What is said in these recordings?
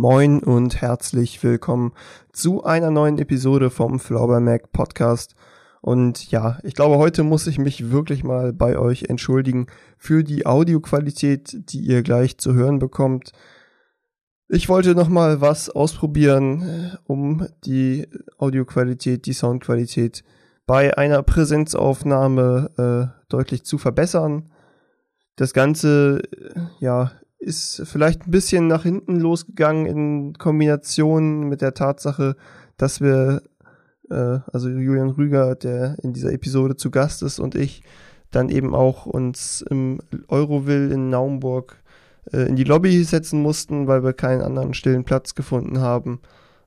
Moin und herzlich willkommen zu einer neuen Episode vom Flauber Mac Podcast. Und ja, ich glaube, heute muss ich mich wirklich mal bei euch entschuldigen für die Audioqualität, die ihr gleich zu hören bekommt. Ich wollte noch mal was ausprobieren, äh, um die Audioqualität, die Soundqualität bei einer Präsenzaufnahme äh, deutlich zu verbessern. Das Ganze, äh, ja, ist vielleicht ein bisschen nach hinten losgegangen in Kombination mit der Tatsache, dass wir, äh, also Julian Rüger, der in dieser Episode zu Gast ist, und ich dann eben auch uns im Euroville in Naumburg äh, in die Lobby setzen mussten, weil wir keinen anderen stillen Platz gefunden haben.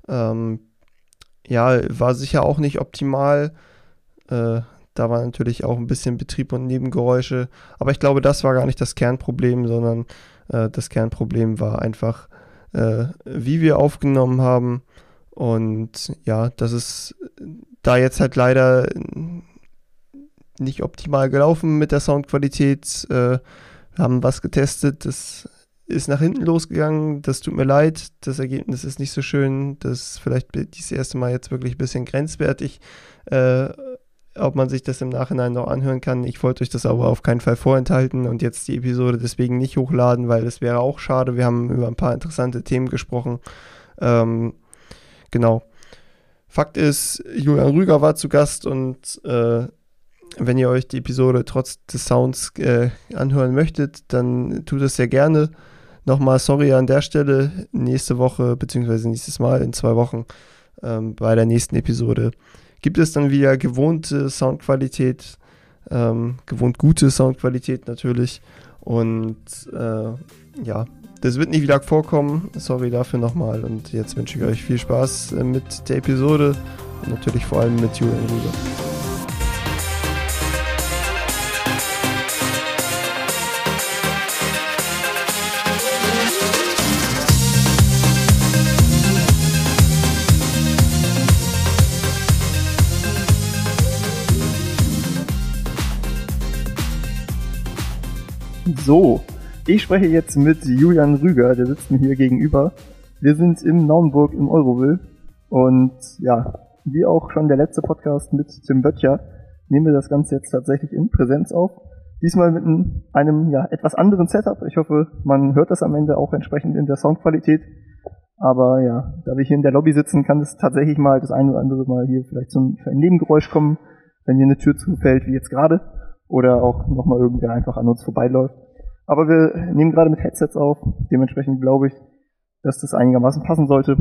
Ähm, ja, war sicher auch nicht optimal. Äh, da war natürlich auch ein bisschen Betrieb und Nebengeräusche. Aber ich glaube, das war gar nicht das Kernproblem, sondern äh, das Kernproblem war einfach, äh, wie wir aufgenommen haben. Und ja, das ist da jetzt halt leider nicht optimal gelaufen mit der Soundqualität. Äh, wir haben was getestet, das ist nach hinten losgegangen. Das tut mir leid. Das Ergebnis ist nicht so schön. Das ist vielleicht das erste Mal jetzt wirklich ein bisschen grenzwertig. Äh, ob man sich das im Nachhinein noch anhören kann. Ich wollte euch das aber auf keinen Fall vorenthalten und jetzt die Episode deswegen nicht hochladen, weil das wäre auch schade. Wir haben über ein paar interessante Themen gesprochen. Ähm, genau. Fakt ist, Julian Rüger war zu Gast und äh, wenn ihr euch die Episode trotz des Sounds äh, anhören möchtet, dann tut es sehr gerne. Nochmal sorry an der Stelle. Nächste Woche, beziehungsweise nächstes Mal in zwei Wochen ähm, bei der nächsten Episode gibt es dann wieder gewohnte Soundqualität, ähm, gewohnt gute Soundqualität natürlich. Und äh, ja, das wird nicht wieder vorkommen. Sorry dafür nochmal. Und jetzt wünsche ich euch viel Spaß äh, mit der Episode und natürlich vor allem mit Julian Rüger. So, ich spreche jetzt mit Julian Rüger, der sitzt mir hier gegenüber. Wir sind in Naumburg im Euroville und ja, wie auch schon der letzte Podcast mit Tim Böttcher, nehmen wir das Ganze jetzt tatsächlich in Präsenz auf. Diesmal mit einem ja, etwas anderen Setup. Ich hoffe, man hört das am Ende auch entsprechend in der Soundqualität. Aber ja, da wir hier in der Lobby sitzen, kann es tatsächlich mal das eine oder andere Mal hier vielleicht zum Nebengeräusch kommen, wenn hier eine Tür zufällt, wie jetzt gerade. Oder auch nochmal irgendwer einfach an uns vorbeiläuft. Aber wir nehmen gerade mit Headsets auf. Dementsprechend glaube ich, dass das einigermaßen passen sollte.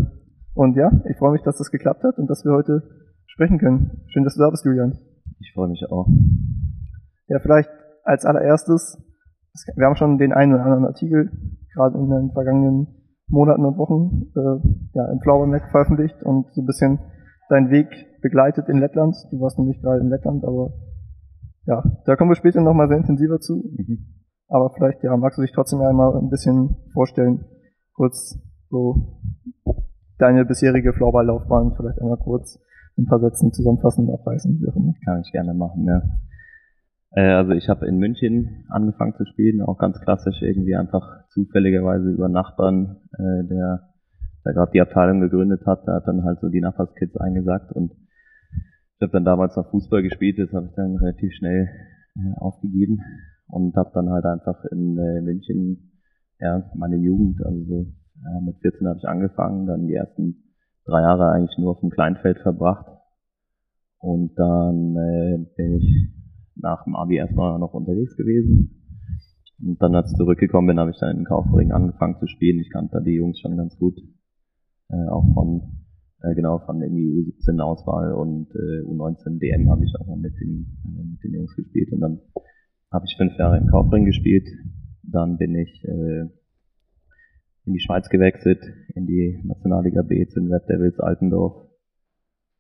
Und ja, ich freue mich, dass das geklappt hat und dass wir heute sprechen können. Schön, dass du da bist, Julian. Ich freue mich auch. Ja, vielleicht als allererstes, wir haben schon den einen oder anderen Artikel gerade in den vergangenen Monaten und Wochen äh, ja, im Flower Mac veröffentlicht und so ein bisschen deinen Weg begleitet in Lettland. Du warst nämlich gerade in Lettland, aber ja, da kommen wir später nochmal sehr intensiver zu. Mhm. Aber vielleicht, ja, magst du dich trotzdem einmal ein bisschen vorstellen, kurz so deine bisherige Floorball-Laufbahn vielleicht einmal kurz in ein paar Sätzen zusammenfassen, abreißen, wie auch immer. Kann ich gerne machen, ja. Äh, also ich habe in München angefangen zu spielen, auch ganz klassisch irgendwie einfach zufälligerweise über Nachbarn, äh, der, der gerade die Abteilung gegründet hat, der hat dann halt so die Nachbarskids eingesagt und ich habe dann damals noch Fußball gespielt, das habe ich dann relativ schnell äh, aufgegeben und habe dann halt einfach in äh, München ja meine Jugend, also so mit 14 habe ich angefangen, dann die ersten drei Jahre eigentlich nur auf dem Kleinfeld verbracht. Und dann äh, bin ich nach dem Abi erstmal noch unterwegs gewesen. Und dann als ich zurückgekommen bin, habe ich dann in Kaufring angefangen zu spielen. Ich kannte da die Jungs schon ganz gut, äh, auch von äh, genau von irgendwie U17 Auswahl und äh, U19 DM habe ich auch mal mit den äh, mit den Jungs gespielt. Und dann habe ich fünf Jahre in Kaufring gespielt. Dann bin ich äh, in die Schweiz gewechselt, in die Nationalliga B zu den Red Devils Altendorf.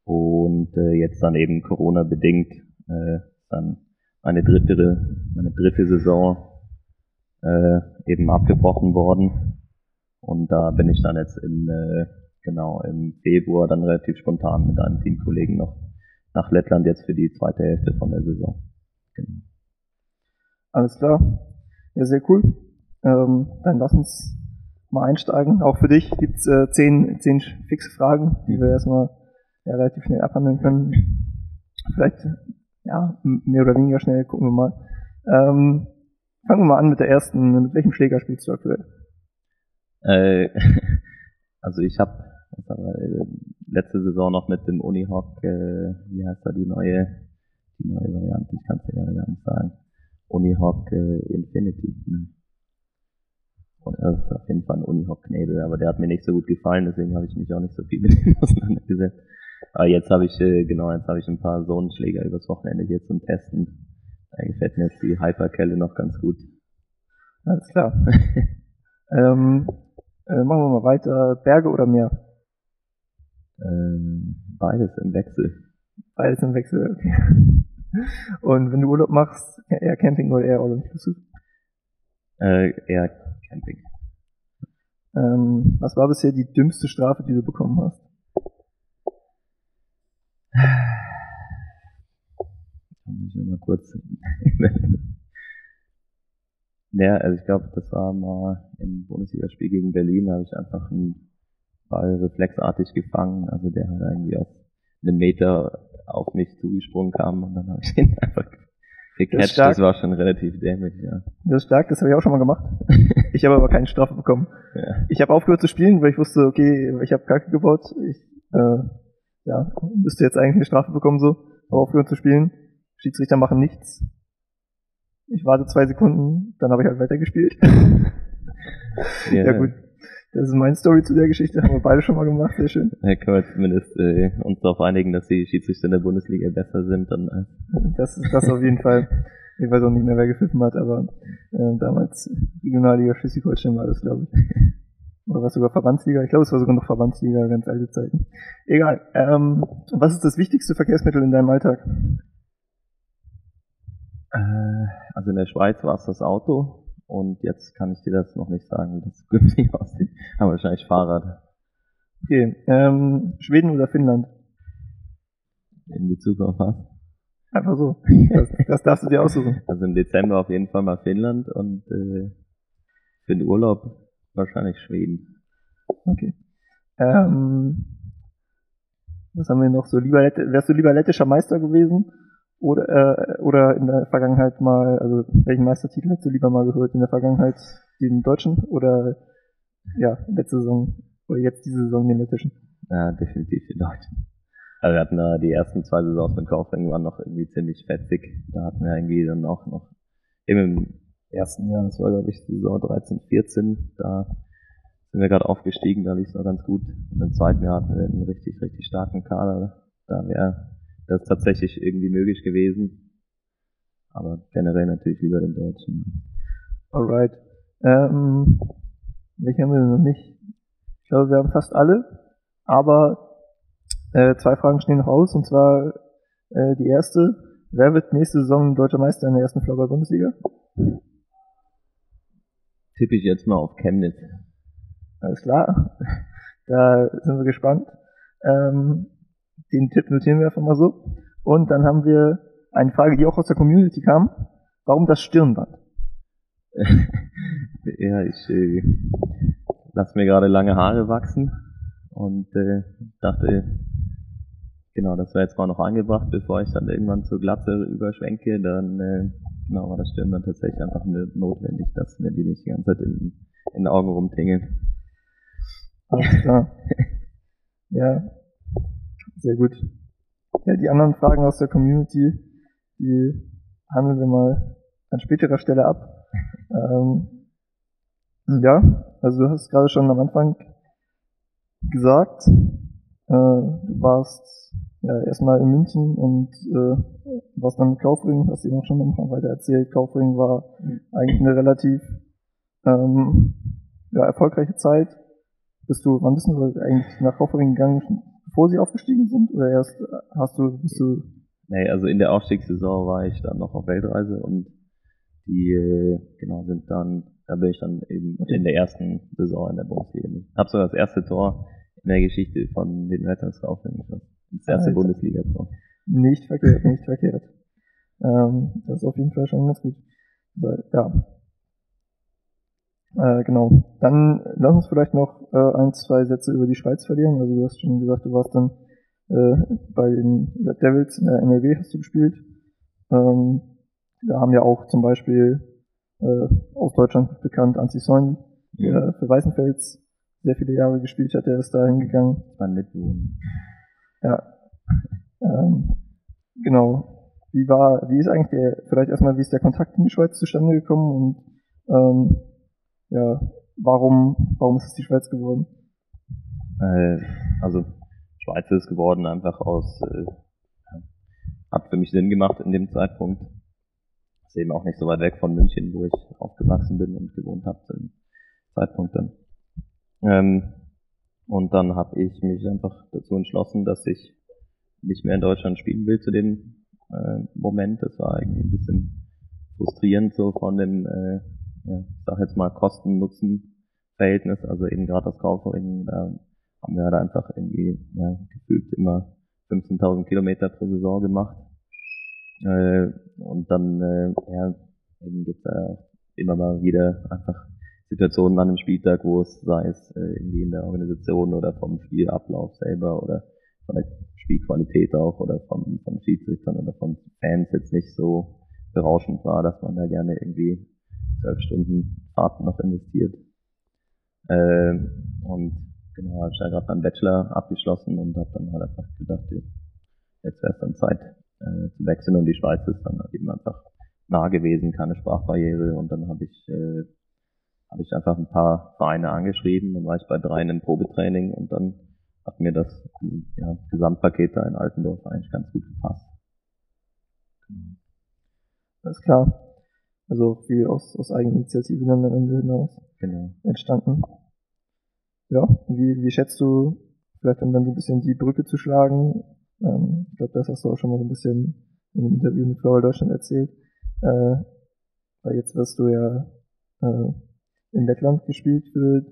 Und äh, jetzt dann eben Corona bedingt äh, dann meine dritte, meine dritte Saison äh, eben abgebrochen worden. Und da bin ich dann jetzt im äh, genau im Februar dann relativ spontan mit einem Teamkollegen noch nach Lettland jetzt für die zweite Hälfte von der Saison. Genau. Alles klar. Ja, sehr cool. Ähm, dann lass uns mal einsteigen. Auch für dich gibt's äh, zehn, zehn fixe Fragen, die wir erstmal ja, relativ schnell abhandeln können. Vielleicht ja, mehr oder weniger schnell, gucken wir mal. Ähm, fangen wir mal an mit der ersten. Mit welchem Schläger spielst du aktuell? Äh, also ich habe letzte Saison noch mit dem Unihawk, äh, wie heißt da die neue, die neue Variante, ich kann es dir gerade gar nicht sagen. Unihawk äh, Infinity. Ne? Und das ist auf jeden Fall ein Unihawk Knebel, aber der hat mir nicht so gut gefallen, deswegen habe ich mich auch nicht so viel mit ihm auseinandergesetzt. Aber jetzt habe ich, äh, genau, jetzt habe ich ein paar Zonenschläger übers Wochenende hier zum Testen. Da gefällt mir jetzt die Hyperkelle noch ganz gut. Alles klar. ähm, äh, machen wir mal weiter. Berge oder Meer? Ähm, beides im Wechsel. Beides im Wechsel, okay. Und wenn du Urlaub machst, eher Camping oder eher All-Inclusive? Äh, eher Camping. Ähm, was war bisher die dümmste Strafe, die du bekommen hast? Da muss ich nochmal kurz Ja, also ich glaube, das war mal im Bundesligaspiel gegen Berlin, da habe ich einfach einen Ball reflexartig gefangen. Also der hat irgendwie aus einem Meter auf mich zugesprungen kam und dann habe ich ihn einfach gecatcht. Das, das, war schon relativ dämlich, ja. Das ist stark, das habe ich auch schon mal gemacht. Ich habe aber keine Strafe bekommen. Ja. Ich habe aufgehört zu spielen, weil ich wusste, okay, ich habe Kacke gebaut. Ich äh, ja, müsste jetzt eigentlich eine Strafe bekommen so. Aber aufgehört zu spielen. Schiedsrichter machen nichts. Ich warte zwei Sekunden, dann habe ich halt weitergespielt. ja, ja gut. Das ist meine Story zu der Geschichte, haben wir beide schon mal gemacht, sehr schön. Ja, können wir zumindest äh, uns darauf einigen, dass die Schiedsrichter in der Bundesliga besser sind. Dann, äh. Das ist das auf jeden Fall. Ich weiß auch nicht mehr, wer gepfiffen hat, aber äh, damals Regionalliga Schleswig-Holstein war das, glaube ich. Oder war es sogar Verbandsliga? Ich glaube, es war sogar noch Verbandsliga, ganz alte Zeiten. Egal. Ähm, was ist das wichtigste Verkehrsmittel in deinem Alltag? Äh, also in der Schweiz war es das Auto und jetzt kann ich dir das noch nicht sagen, wie das zukünftig aussieht. Aber wahrscheinlich Fahrrad. Okay. Ähm, Schweden oder Finnland? In Bezug auf was? Einfach so. Das, das darfst du dir aussuchen. Also im Dezember auf jeden Fall mal Finnland und äh, für den Urlaub wahrscheinlich Schweden. Okay. Ähm, was haben wir noch so? Lieber, wärst du lieber lettischer Meister gewesen oder, äh, oder in der Vergangenheit mal, also welchen Meistertitel hättest du lieber mal gehört? In der Vergangenheit den deutschen oder ja, letzte Saison oder jetzt diese Saison den lettischen? Ja, definitiv den deutschen. Also wir hatten da die ersten zwei Saisons mit Kaufring waren noch irgendwie ziemlich fetzig. Da hatten wir irgendwie dann auch noch im ersten Jahr, das war glaube ich Saison 13, 14, da sind wir gerade aufgestiegen, da lief es noch ganz gut. Und im zweiten Jahr hatten wir einen richtig, richtig starken Kader. Da wäre das tatsächlich irgendwie möglich gewesen. Aber generell natürlich lieber den Deutschen. Alright. Ähm, welche haben wir denn noch nicht? Ich glaube, wir haben fast alle. Aber äh, zwei Fragen stehen noch aus. Und zwar äh, die erste. Wer wird nächste Saison deutscher Meister in der ersten Floorball-Bundesliga? Tippe ich jetzt mal auf Chemnitz. Alles klar. Da sind wir gespannt. Ähm, den Tipp notieren wir einfach mal so. Und dann haben wir eine Frage, die auch aus der Community kam. Warum das Stirnband? ja, ich äh, lasse mir gerade lange Haare wachsen und äh, dachte, genau, das wäre jetzt mal noch angebracht, bevor ich dann irgendwann zur Glatze überschwenke, dann äh, genau war das Stirnband tatsächlich einfach notwendig, dass mir die nicht die ganze Zeit in, in den Augen rumtingeln. Alles klar. ja, sehr gut. Ja, die anderen Fragen aus der Community, die handeln wir mal an späterer Stelle ab. Ähm, ja, also du hast gerade schon am Anfang gesagt, äh, du warst ja erstmal in München und äh, warst dann mit Kaufring, hast du noch schon am Anfang weiter erzählt. Kaufring war eigentlich eine relativ ähm, ja, erfolgreiche Zeit. Bist du, wann bist du eigentlich nach Kaufring gegangen? Bevor sie aufgestiegen sind? Oder erst hast du, bist du. Nee, also in der Aufstiegssaison war ich dann noch auf Weltreise und die, äh, genau, sind dann, da bin ich dann eben in der ersten Saison in der Bundesliga. Ich habe sogar das erste Tor in der Geschichte von den Rettungskaufen geschossen. Das erste Bundesliga-Tor. Nicht verkehrt, nicht verkehrt. Ähm, das ist auf jeden Fall schon ganz gut. ja. Äh, genau. Dann lass uns vielleicht noch äh, ein, zwei Sätze über die Schweiz verlieren. Also du hast schon gesagt, du warst dann äh, bei den Red Devils in der NRW hast du gespielt. Ähm, da haben ja auch zum Beispiel äh, aus Deutschland bekannt Anzi Soini, der für Weißenfels sehr viele Jahre gespielt hat, der ist da hingegangen. Mein Mitbewohner. Ja. Ähm, genau. Wie war, wie ist eigentlich der, vielleicht erstmal, wie ist der Kontakt in die Schweiz zustande gekommen und ähm, ja, warum, warum ist es die Schweiz geworden? Äh, also Schweiz ist geworden einfach aus, äh, hat für mich Sinn gemacht in dem Zeitpunkt. Ist eben auch nicht so weit weg von München, wo ich aufgewachsen bin und gewohnt habe zu dem Zeitpunkt dann. Ähm, und dann habe ich mich einfach dazu entschlossen, dass ich nicht mehr in Deutschland spielen will zu dem äh, Moment. Das war irgendwie ein bisschen frustrierend so von dem, äh, ja, ich sag jetzt mal Kosten-Nutzen-Verhältnis. Also eben gerade das Kaufering, da haben wir halt einfach irgendwie ja, gefühlt immer 15.000 Kilometer pro Saison gemacht. Äh, und dann äh, ja, eben gibt's ja immer mal wieder einfach Situationen an einem Spieltag, wo es sei es äh, irgendwie in der Organisation oder vom Spielablauf selber oder von der Spielqualität auch oder vom, von Schiedsrichtern oder von Fans jetzt nicht so berauschend war, dass man da gerne irgendwie zwölf Stunden Fahrten noch investiert. Äh, und genau, habe ich ja gerade meinen Bachelor abgeschlossen und habe dann halt einfach gedacht, jetzt wäre es dann Zeit äh, zu wechseln und die Schweiz ist dann eben einfach nah gewesen, keine Sprachbarriere und dann habe ich äh, habe ich einfach ein paar Vereine angeschrieben, dann war ich bei dreien im Probetraining und dann hat mir das ja, Gesamtpaket da in Altendorf eigentlich ganz gut gepasst. Genau. Ist klar. Also viel aus, aus Eigeninitiative dann am Ende hinaus genau. entstanden. Ja, wie, wie schätzt du, vielleicht um dann so ein bisschen die Brücke zu schlagen, ähm, ich glaube, das hast du auch schon mal so ein bisschen in einem Interview mit Flower Deutschland erzählt, äh, weil jetzt wirst du ja äh, in Lettland gespielt für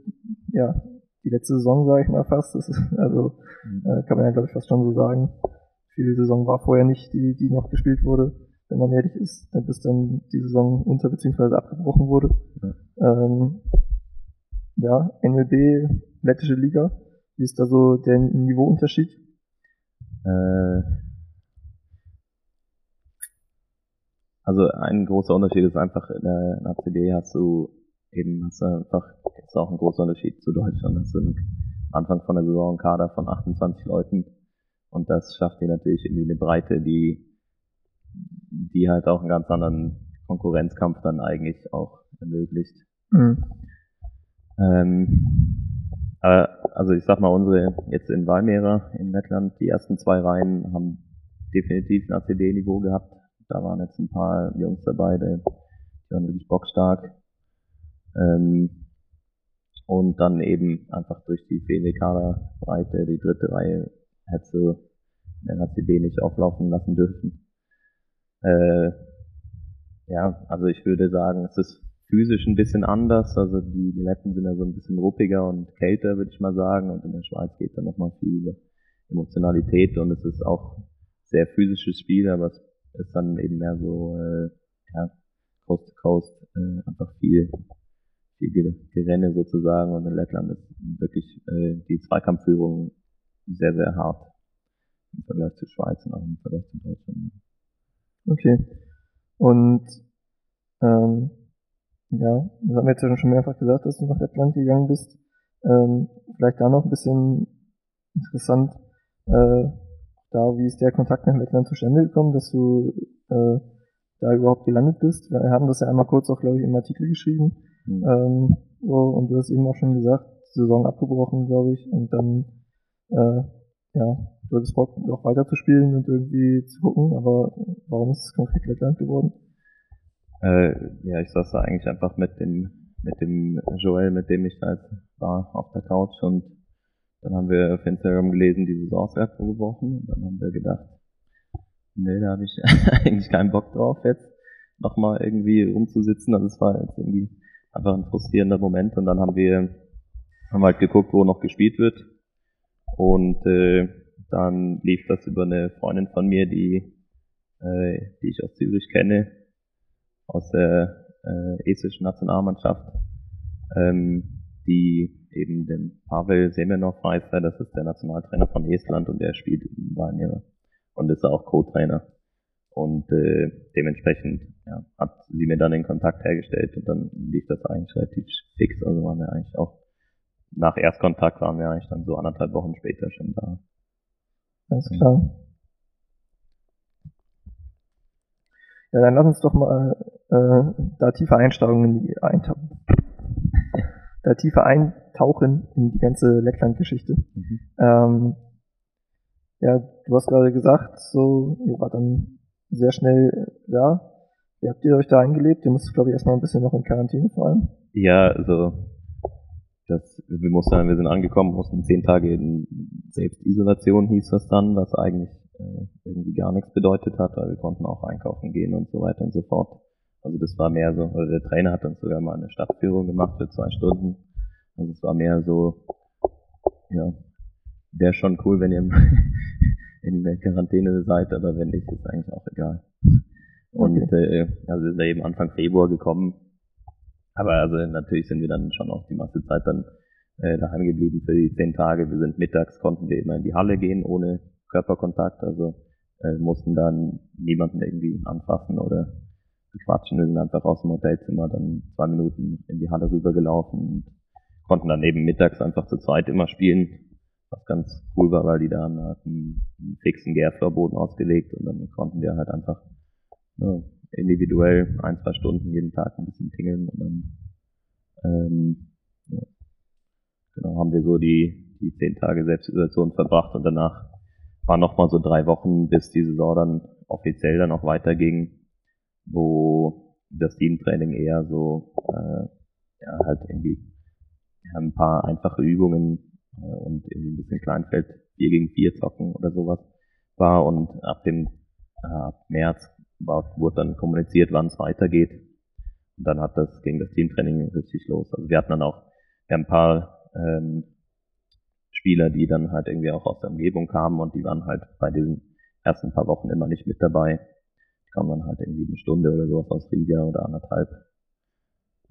ja die letzte Saison, sage ich mal fast. Das ist, also mhm. äh, kann man ja glaube ich fast schon so sagen. Viele Saison war vorher nicht die, die noch gespielt wurde, wenn man ehrlich ist, bis dann die Saison unter bzw. abgebrochen wurde. Ja. Ähm, ja, NLB, lettische Liga. Wie ist da so der Niveauunterschied? Äh, also ein großer Unterschied ist einfach, in der, in der ACB hast du eben hast du einfach, ist auch ein großer Unterschied zu Deutschland. Das sind Anfang von der Saison Kader von 28 Leuten und das schafft dir natürlich irgendwie eine Breite, die, die halt auch einen ganz anderen Konkurrenzkampf dann eigentlich auch ermöglicht. Mhm. Ähm, also ich sag mal, unsere jetzt in Valmera in Lettland, die ersten zwei Reihen haben definitiv ein ACB-Niveau gehabt. Da waren jetzt ein paar Jungs dabei, die, waren wirklich bockstark. Ähm, und dann eben einfach durch die fehlende Kaderbreite, die dritte Reihe hätte den ACB nicht auflaufen lassen dürfen. Äh, ja, also ich würde sagen, es ist physisch ein bisschen anders. Also die, Letten sind ja so ein bisschen ruppiger und kälter, würde ich mal sagen. Und in der Schweiz geht dann nochmal viel über Emotionalität und es ist auch sehr physisches Spiel, aber es ist dann eben mehr so äh, ja, Coast to Coast, äh, einfach viel, viel Gerenne sozusagen. Und in Lettland ist wirklich äh, die Zweikampfführung sehr, sehr hart im Vergleich zur Schweiz und auch im Vergleich zu Deutschland. Okay. Und ähm, ja, das haben wir jetzt ja schon mehrfach gesagt, dass du nach Lettland gegangen bist. Ähm, vielleicht da noch ein bisschen interessant, äh, da, wie ist der Kontakt nach Lettland zustande gekommen, dass du äh, da überhaupt gelandet bist. Wir haben das ja einmal kurz auch, glaube ich, im Artikel geschrieben. Mhm. Ähm, so, und du hast eben auch schon gesagt, Saison abgebrochen, glaube ich, und dann, äh, ja, du hattest Bock, noch weiter zu spielen und irgendwie zu gucken, aber warum ist es konkret Lettland geworden? Äh, ja, ich saß da eigentlich einfach mit dem, mit dem Joel, mit dem ich da jetzt war, auf der Couch und dann haben wir auf Instagram gelesen, die Saison ist abgebrochen und dann haben wir gedacht, nee, da habe ich eigentlich keinen Bock drauf jetzt nochmal irgendwie rumzusitzen. Also es war jetzt irgendwie einfach ein frustrierender Moment und dann haben wir haben halt geguckt, wo noch gespielt wird und äh, dann lief das über eine Freundin von mir, die äh, die ich aus Zürich kenne aus der äh, estischen Nationalmannschaft. ähm, die eben den Pavel Semenov heißt er, das ist der Nationaltrainer von Estland und der spielt in Valmiera und ist auch Co-Trainer. Und äh, dementsprechend ja, hat sie mir dann den Kontakt hergestellt und dann lief das eigentlich relativ fix. Also waren wir eigentlich auch nach Erstkontakt waren wir eigentlich dann so anderthalb Wochen später schon da. Alles klar. Ja, dann lass uns doch mal äh, da tiefer einsteigen in die eintauchen. da tiefer eintauchen in die ganze Lettland-Geschichte. Mhm. Ähm, ja, du hast gerade gesagt, so, ihr wart dann sehr schnell da. Wie habt ihr euch da eingelebt? Ihr musstet, glaube ich, erstmal ein bisschen noch in Quarantäne vor allem. Ja, also das, wir mussten, wir sind angekommen, mussten zehn Tage in Selbstisolation hieß das dann, was eigentlich äh, irgendwie gar nichts bedeutet hat, weil wir konnten auch einkaufen gehen und so weiter und so fort. Also das war mehr so, also der Trainer hat uns sogar mal eine Stadtführung gemacht für zwei Stunden. Also es war mehr so, ja, wäre schon cool, wenn ihr in der Quarantäne seid, aber wenn nicht, ist eigentlich auch egal. Und okay. äh, also wir sind eben Anfang Februar gekommen. Aber also natürlich sind wir dann schon auch die meiste Zeit dann äh, daheim geblieben für die zehn Tage. Wir sind mittags, konnten wir immer in die Halle gehen ohne Körperkontakt, also äh, mussten dann niemanden irgendwie anfassen oder bequatschen. Wir sind einfach aus dem Hotelzimmer dann zwei Minuten in die Halle rübergelaufen und konnten dann eben mittags einfach zu zweit immer spielen was ganz cool war, weil die da hatten einen fixen Gärflorboden ausgelegt und dann konnten wir halt einfach ne, individuell ein, zwei Stunden jeden Tag ein bisschen tingeln und dann ähm, ja, genau, haben wir so die, die zehn Tage Selbstisolation verbracht und danach waren nochmal so drei Wochen, bis die Saison dann offiziell dann auch weiterging, wo das Teamtraining eher so äh, ja, halt irgendwie ein paar einfache Übungen äh, und irgendwie ein bisschen Kleinfeld 4 gegen 4 zocken oder sowas war und ab dem äh, März war, wurde dann kommuniziert, wann es weitergeht. Und dann hat das, ging das Teamtraining richtig los. Also wir hatten dann auch wir haben ein paar ähm, Spieler, die dann halt irgendwie auch aus der Umgebung kamen und die waren halt bei diesen ersten paar Wochen immer nicht mit dabei. Die kamen dann halt irgendwie eine Stunde oder sowas aus Riga oder anderthalb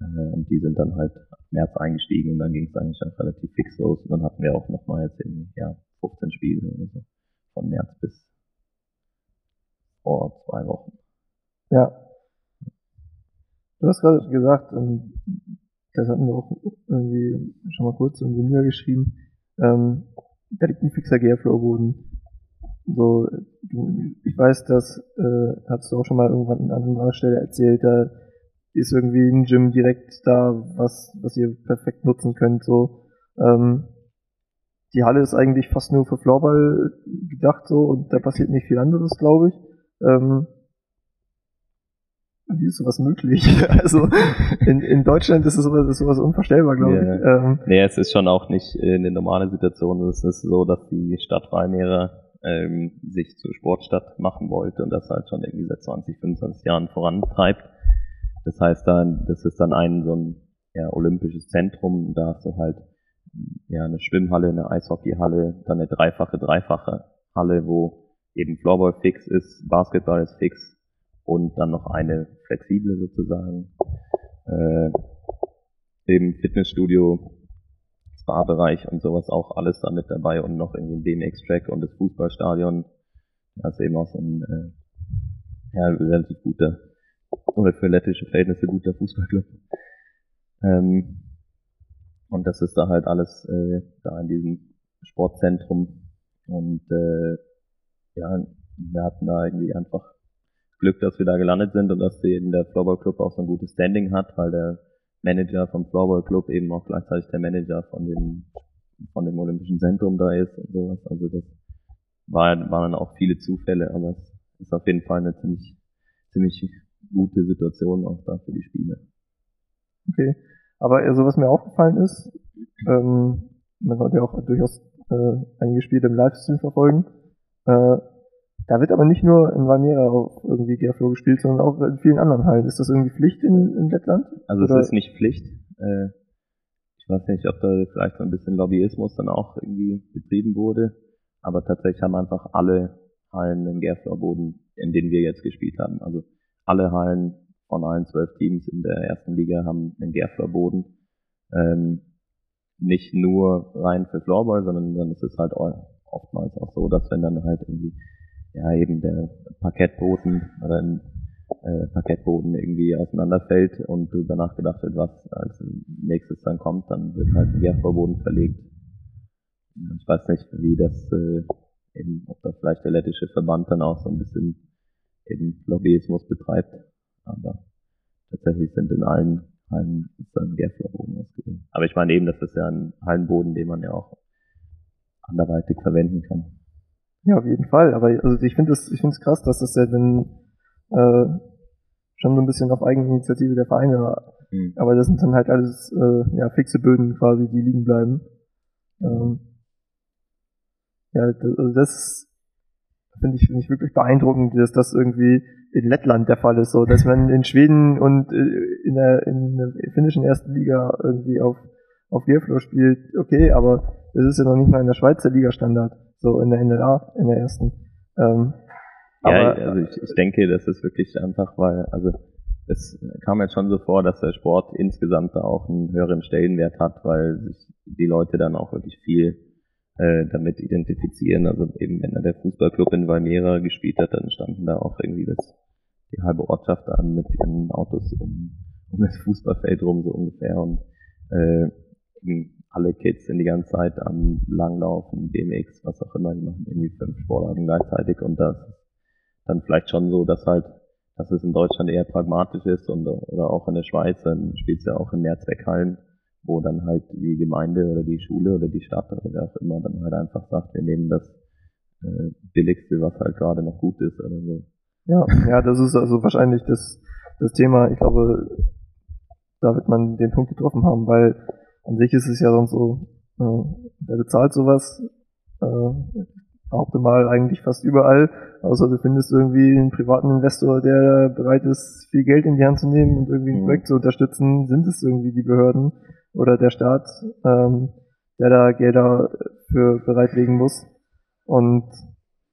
äh, und die sind dann halt ab März eingestiegen und dann ging es eigentlich auch relativ fix los. Und dann hatten wir auch nochmal jetzt irgendwie, ja, 15 Spiele oder so. Von März bis vor zwei Wochen. Ja. Du hast gerade gesagt, ähm, das hatten wir auch irgendwie schon mal kurz im Turnier geschrieben, ähm, da liegt ein fixer Gärflorboden. So, ich weiß, das äh, hast du auch schon mal irgendwann an anderer Stelle erzählt, da ist irgendwie ein Gym direkt da, was, was ihr perfekt nutzen könnt. So, ähm, die Halle ist eigentlich fast nur für Floorball gedacht so und da passiert nicht viel anderes, glaube ich. Ähm, wie ist sowas möglich? also in, in Deutschland ist, es sowas, ist sowas unvorstellbar, glaube yeah. ich. Ähm, nee, es ist schon auch nicht eine normale Situation. Es ist so, dass die Stadt Valmiera ähm, sich zur Sportstadt machen wollte und das halt schon irgendwie seit 20, 25 Jahren vorantreibt. Das heißt dann, das ist dann ein so ein ja, olympisches Zentrum, da hast du halt ja eine Schwimmhalle, eine Eishockeyhalle, dann eine dreifache, dreifache Halle, wo eben Floorball fix ist, Basketball ist fix und dann noch eine flexible sozusagen. Äh, eben Fitnessstudio, Spa-Bereich und sowas auch alles da mit dabei und noch irgendwie ein BMX-Track und das Fußballstadion. Das ist eben auch so ein äh, ja, relativ guter oder für lettische Verhältnisse guter Fußballclub. Ähm, und das ist da halt alles äh, da in diesem Sportzentrum. Und äh, ja, wir hatten da irgendwie einfach Glück, dass wir da gelandet sind und dass eben der Floorball Club auch so ein gutes Standing hat, weil der Manager vom Floorball Club eben auch gleichzeitig der Manager von dem von dem Olympischen Zentrum da ist und sowas. Also das war, waren dann auch viele Zufälle, aber es ist auf jeden Fall eine ziemlich ziemlich gute Situation auch da für die Spiele. Okay. Aber also was mir aufgefallen ist, ähm, man konnte ja auch durchaus äh, einige Spiele im Livestream verfolgen. Äh, da wird aber nicht nur in Valmiera auf irgendwie Gerflow gespielt, sondern auch in vielen anderen Hallen. Ist das irgendwie Pflicht in, in Lettland? Also Oder? es ist nicht Pflicht. Äh, ich weiß nicht, ob da vielleicht so ein bisschen Lobbyismus dann auch irgendwie betrieben wurde. Aber tatsächlich haben einfach alle Hallen einen Gerflow-Boden, in denen wir jetzt gespielt haben. Also alle Hallen von allen zwölf Teams in der ersten Liga haben einen Gerfler-Boden. ähm, nicht nur rein für Floorball, sondern dann ist es halt oftmals auch so, dass wenn dann halt irgendwie ja eben der Parkettboden oder ein äh, Parkettboden irgendwie auseinanderfällt und darüber nachgedacht wird, was als nächstes dann kommt, dann wird halt ein Gärvorboden verlegt. Ich weiß nicht, wie das äh, eben, ob da vielleicht der lettische Verband dann auch so ein bisschen eben Lobbyismus betreibt, aber tatsächlich sind in allen Hallen ist dann Gärflorboden ausgelegt. Aber ich meine eben, das ist ja ein Hallenboden, den man ja auch anderweitig verwenden kann. Ja, auf jeden Fall. Aber also ich finde es ich finde es krass, dass das ja dann äh, schon so ein bisschen auf Eigeninitiative der Vereine war. Mhm. Aber das sind dann halt alles äh, ja, fixe Böden quasi, die liegen bleiben. Ähm, ja, das, also das finde ich, finde ich wirklich beeindruckend, dass das irgendwie in Lettland der Fall ist, so dass man in Schweden und äh, in der, in der finnischen ersten Liga irgendwie auf auf Gearflow spielt, okay, aber das ist ja noch nicht mal in der Schweizer Liga Standard, so in der NLA, in der ersten. Ähm, ja, also ich, ich denke, das ist wirklich einfach, weil, also es kam jetzt schon so vor, dass der Sport insgesamt da auch einen höheren Stellenwert hat, weil sich die Leute dann auch wirklich viel äh, damit identifizieren. Also eben, wenn da der Fußballclub in Valmera gespielt hat, dann standen da auch irgendwie das, die halbe Ortschaft an mit ihren Autos um, um das Fußballfeld rum so ungefähr und äh, alle Kids sind die ganze Zeit am Langlaufen, BMX, was auch immer, die machen irgendwie fünf Sportarten gleichzeitig und das ist dann vielleicht schon so, dass halt, dass es in Deutschland eher pragmatisch ist und oder auch in der Schweiz, dann spielt es ja auch in Mehrzweckhallen, wo dann halt die Gemeinde oder die Schule oder die Stadt oder wer auch immer dann halt einfach sagt, wir nehmen das äh, billigste, was halt gerade noch gut ist oder so. Ja, ja, das ist also wahrscheinlich das, das Thema, ich glaube, da wird man den Punkt getroffen haben, weil an sich ist es ja sonst so, äh, wer bezahlt sowas? Äh, behaupte mal eigentlich fast überall, außer du findest irgendwie einen privaten Investor, der bereit ist, viel Geld in die Hand zu nehmen und irgendwie ein mhm. Projekt zu unterstützen, sind es irgendwie die Behörden oder der Staat, ähm, der da Gelder für bereitlegen muss. Und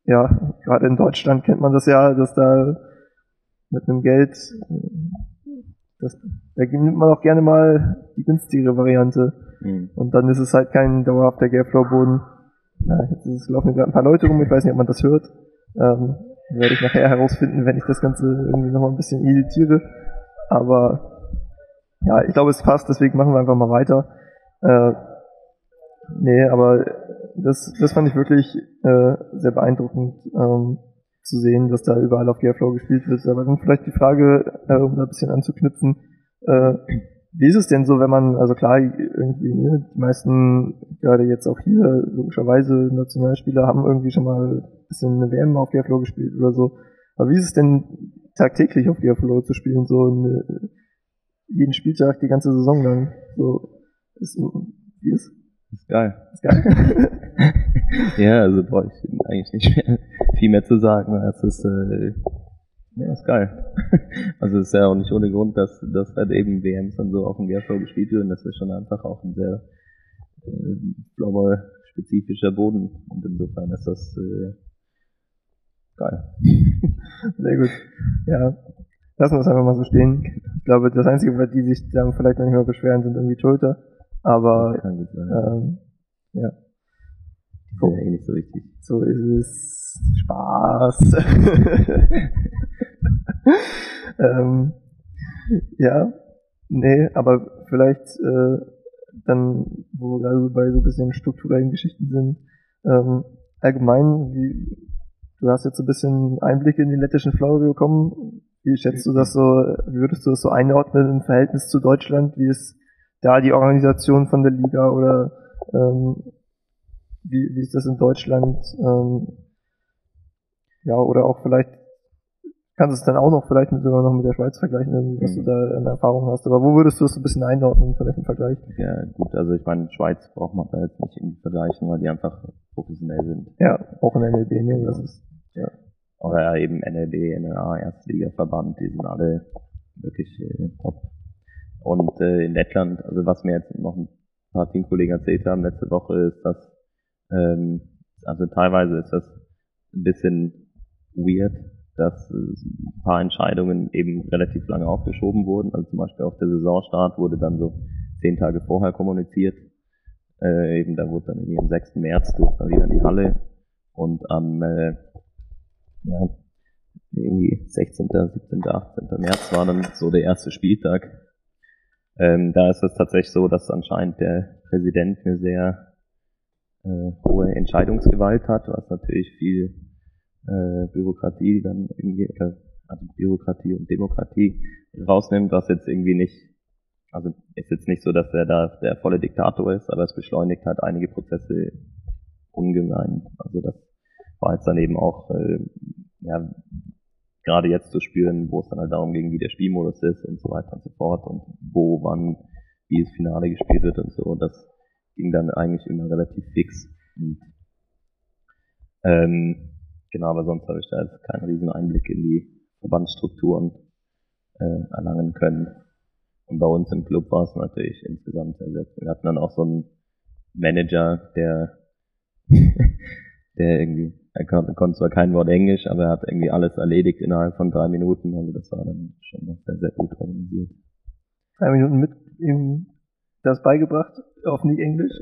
ja, gerade in Deutschland kennt man das ja, dass da mit einem Geld, das, da nimmt man auch gerne mal die günstigere Variante. Mhm. Und dann ist es halt kein dauerhafter Gärflorboden. Ja, jetzt ist, laufen gerade ein paar Leute rum, ich weiß nicht, ob man das hört. Ähm, werde ich nachher herausfinden, wenn ich das Ganze irgendwie nochmal ein bisschen editiere. Aber ja, ich glaube, es passt, deswegen machen wir einfach mal weiter. Äh, nee, aber das, das fand ich wirklich äh, sehr beeindruckend ähm, zu sehen, dass da überall auf Gearflow gespielt wird. Aber dann vielleicht die Frage, äh, um da ein bisschen anzuknüpfen, äh, wie ist es denn so, wenn man, also klar, irgendwie, ne, die meisten, gerade jetzt auch hier, logischerweise Nationalspieler haben irgendwie schon mal ein bisschen eine WM auf Gearflow gespielt oder so. Aber wie ist es denn tagtäglich auf Gearflow zu spielen, so eine, jeden Spieltag die ganze Saison lang? So, ist, wie ist? Ist geil. Ist geil. ja, also brauche ich eigentlich nicht mehr, viel mehr zu sagen. Es ist, äh, ja, ist geil. also es ist ja auch nicht ohne Grund, dass, dass halt eben WMs dann so auf dem Gershow gespielt werden. Das ist schon einfach auch ein sehr äh, Floorball-spezifischer Boden. Und insofern ist das äh, geil. sehr gut. Ja, lassen wir es einfach mal so stehen. Ich glaube, das Einzige, über die sich da vielleicht noch nicht mal beschweren, sind irgendwie Schulter. Aber ähm, ja. Die sind ja eh nicht so wichtig. So ist es. Spaß. ähm, ja, nee, aber vielleicht äh, dann, wo wir gerade so bei so ein bisschen strukturellen Geschichten sind, ähm, allgemein, wie, du hast jetzt so ein bisschen Einblicke in den lettischen Flower bekommen. Wie schätzt du das so, wie würdest du das so einordnen im Verhältnis zu Deutschland? Wie ist da die Organisation von der Liga oder ähm, wie, wie ist das in Deutschland? Ähm, ja, oder auch vielleicht kannst du es dann auch noch vielleicht mit, sogar noch mit der Schweiz vergleichen, was mhm. du da an Erfahrung hast. Aber wo würdest du es ein bisschen einordnen, vielleicht im Vergleich? Ja, gut, also ich meine, Schweiz braucht man da jetzt nicht irgendwie vergleichen, weil die einfach professionell sind. Ja, auch in der NLB, ne, das ist, ja. Oder ja, eben NLB, NLA, Erstliga-Verband, die sind alle wirklich äh, top. Und äh, in Lettland, also was mir jetzt noch ein paar Teamkollegen erzählt haben letzte Woche, ist, dass ähm, also teilweise ist das ein bisschen weird, dass ein paar Entscheidungen eben relativ lange aufgeschoben wurden. Also zum Beispiel auch der Saisonstart wurde dann so zehn Tage vorher kommuniziert. Äh, eben da wurde dann irgendwie am 6. März durfte man wieder in die Halle und am äh, ja, irgendwie 16., 17., 18. März war dann so der erste Spieltag. Ähm, da ist es tatsächlich so, dass anscheinend der Präsident eine sehr äh, hohe Entscheidungsgewalt hat, was natürlich viel äh, Bürokratie dann irgendwie, also Bürokratie und Demokratie rausnimmt, was jetzt irgendwie nicht, also ist jetzt nicht so, dass er da der volle Diktator ist, aber es beschleunigt halt einige Prozesse ungemein. Also das war jetzt dann eben auch, äh, ja, gerade jetzt zu spüren, wo es dann halt darum ging, wie der Spielmodus ist und so weiter und so fort und wo, wann, wie das Finale gespielt wird und so. Das ging dann eigentlich immer relativ fix. Und, ähm, genau, aber sonst habe ich da jetzt keinen riesen Einblick in die Verbandsstrukturen äh, erlangen können. Und bei uns im Club war es natürlich insgesamt sehr, sehr Wir hatten dann auch so einen Manager, der, der irgendwie, er konnte, konnte zwar kein Wort Englisch, aber er hat irgendwie alles erledigt innerhalb von drei Minuten. Also das war dann schon noch sehr, sehr gut organisiert. Drei Minuten mit ihm das beigebracht? Auf nicht Englisch?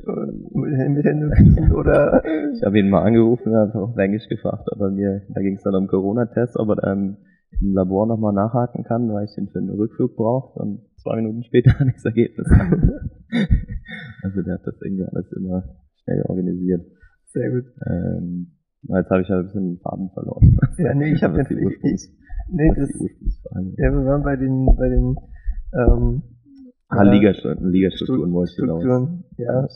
Mit Händen oder? Ich habe ihn mal angerufen und habe auf Englisch gefragt, aber mir, da ging es dann um Corona-Test, ob er dann im Labor nochmal nachhaken kann, weil ich den für einen Rückflug brauche und zwei Minuten später das Ergebnis. also der hat das irgendwie alles immer schnell organisiert. Sehr gut. Ähm, jetzt habe ich ja ein bisschen den Faden verloren. Ja, nee, ich habe den Ursprungs, Nee, das, ja, wir waren bei den, bei den, ähm, Ah, Ligastrukturen, Ligastrukturen wollte ich Strukturen, ja.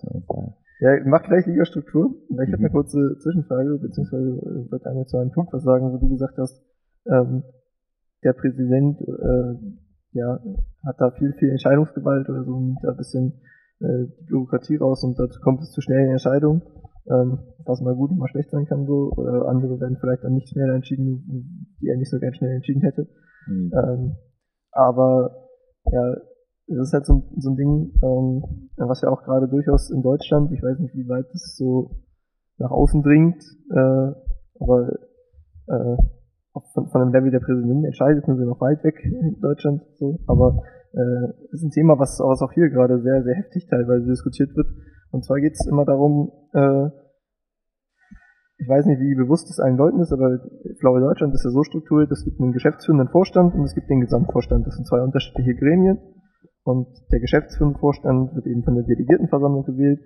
Ja, mach gleich Ligastruktur. Ich habe eine kurze Zwischenfrage, beziehungsweise äh, würde einmal zu einem Punkt was sagen, wo du gesagt hast, ähm, der Präsident äh, ja, hat da viel, viel Entscheidungsgewalt oder so und da ein bisschen äh, die Bürokratie raus und dazu kommt es zu schnellen Entscheidungen, ähm, was mal gut und mal schlecht sein kann so, oder andere werden vielleicht dann nicht schneller entschieden, die er nicht so gern schnell entschieden hätte. Mhm. Ähm, aber ja, das ist halt so, so ein Ding, ähm, was ja auch gerade durchaus in Deutschland, ich weiß nicht, wie weit das so nach außen dringt, äh, aber äh, von, von dem Level der Präsidenten entscheidet, sind wir noch weit weg in Deutschland, so, aber äh, ist ein Thema, was, was auch hier gerade sehr, sehr heftig teilweise diskutiert wird. Und zwar geht es immer darum, äh, ich weiß nicht, wie bewusst es allen Leuten ist, aber glaube, Deutschland ist ja so strukturiert, es gibt einen geschäftsführenden Vorstand und es gibt den Gesamtvorstand. Das sind zwei unterschiedliche Gremien. Und der geschäftsführende Vorstand wird eben von der Delegiertenversammlung gewählt.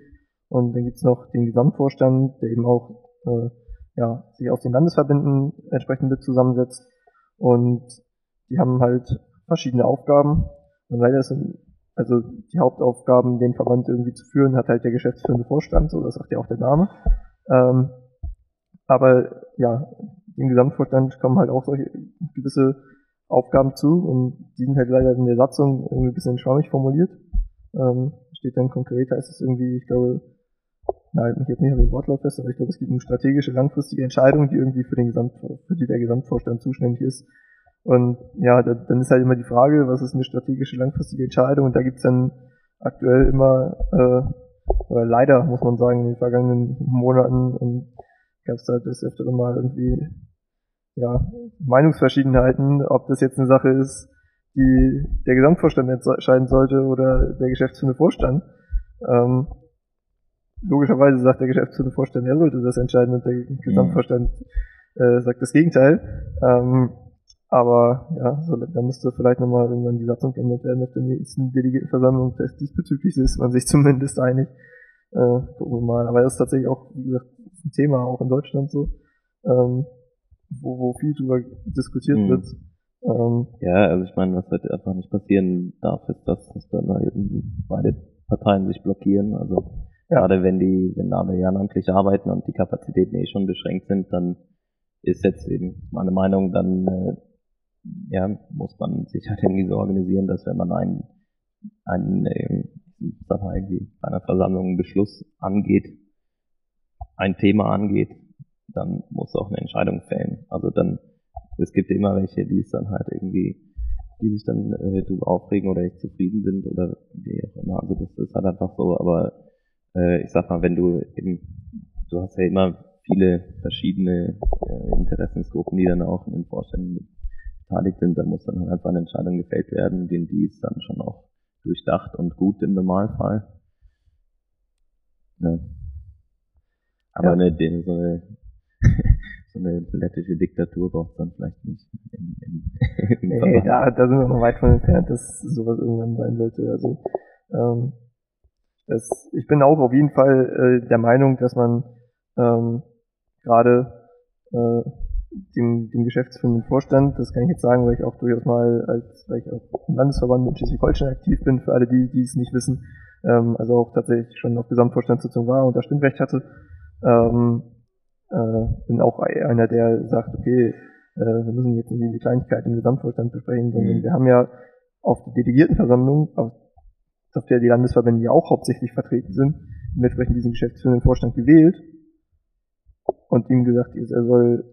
Und dann gibt's noch den Gesamtvorstand, der eben auch äh, ja, sich aus den Landesverbänden entsprechend mit zusammensetzt. Und die haben halt verschiedene Aufgaben. Und leider sind also die Hauptaufgaben, den Verband irgendwie zu führen, hat halt der geschäftsführende Vorstand, so das sagt ja auch der Name. Ähm, aber ja, dem Gesamtvorstand kommen halt auch solche gewisse Aufgaben zu und die sind halt leider in der Satzung irgendwie ein bisschen schwammig formuliert. Ähm, steht dann konkret, heißt es irgendwie, ich glaube, nagelt mich jetzt nicht auf den Wortlaut fest, aber ich glaube, es gibt eine strategische, langfristige Entscheidung, die irgendwie für den Gesamt, für die der Gesamtvorstand zuständig ist. Und ja, da, dann ist halt immer die Frage, was ist eine strategische, langfristige Entscheidung? Und da gibt's dann aktuell immer, äh, oder leider muss man sagen, in den vergangenen Monaten und gab es da das öftere Mal irgendwie ja, Meinungsverschiedenheiten, ob das jetzt eine Sache ist, die der Gesamtvorstand entscheiden sollte oder der geschäftsführende Vorstand. Ähm, logischerweise sagt der geschäftsführende Vorstand, er sollte das entscheiden und der Gesamtvorstand äh, sagt das Gegenteil. Ähm, aber ja, so, da müsste vielleicht nochmal irgendwann die Satzung geändert werden auf der nächsten Delegiertenversammlung. Diesbezüglich ist man sich zumindest einig. Äh, gucken wir mal. Aber das ist tatsächlich auch, wie gesagt, ein Thema auch in Deutschland so. Ähm, wo, wo viel drüber diskutiert mhm. wird. Ähm, ja, also ich meine, was halt einfach nicht passieren darf, ist, dass, dass dann eben beide Parteien sich blockieren. Also ja. gerade wenn die, wenn alle ehrenamtlich arbeiten und die Kapazitäten eh schon beschränkt sind, dann ist jetzt eben meine Meinung, dann äh, ja, muss man sich halt irgendwie so organisieren, dass wenn man einen, einen äh, sag mal irgendwie bei einer Versammlung einen Beschluss angeht, ein Thema angeht, dann muss auch eine Entscheidung fällen. Also dann, es gibt immer welche, die es dann halt irgendwie, die sich dann äh, drüber aufregen oder nicht zufrieden sind oder wie auch immer. Also das ist halt einfach so, aber äh, ich sag mal, wenn du eben, du hast ja immer viele verschiedene äh, Interessensgruppen, die dann auch in den Vorständen beteiligt sind, da muss dann halt einfach eine Entscheidung gefällt werden, den die ist dann schon auch durchdacht und gut im Normalfall. Ja. Aber ja. Eine, so, eine, so eine lettische Diktatur braucht es dann vielleicht nicht. Im, im, im nee, da, da sind wir noch weit von entfernt, dass sowas irgendwann sein sollte. Also ähm, das, ich bin auch auf jeden Fall äh, der Meinung, dass man ähm, gerade äh, dem, dem geschäftsführenden Vorstand, das kann ich jetzt sagen, weil ich auch durchaus mal als, weil ich auch im Landesverband in Schleswig-Holstein aktiv bin, für alle, die, die es nicht wissen, ähm, also auch tatsächlich schon auf Gesamtvorstandssitzung war und da Stimmrecht hatte, ähm, äh, bin auch einer, der sagt, okay, äh, wir müssen jetzt nicht die Kleinigkeit im Gesamtvorstand besprechen, sondern mhm. wir haben ja auf der Delegiertenversammlung, auf, auf der die Landesverbände ja auch hauptsächlich vertreten sind, dementsprechend diesen geschäftsführenden Vorstand gewählt und ihm gesagt, er soll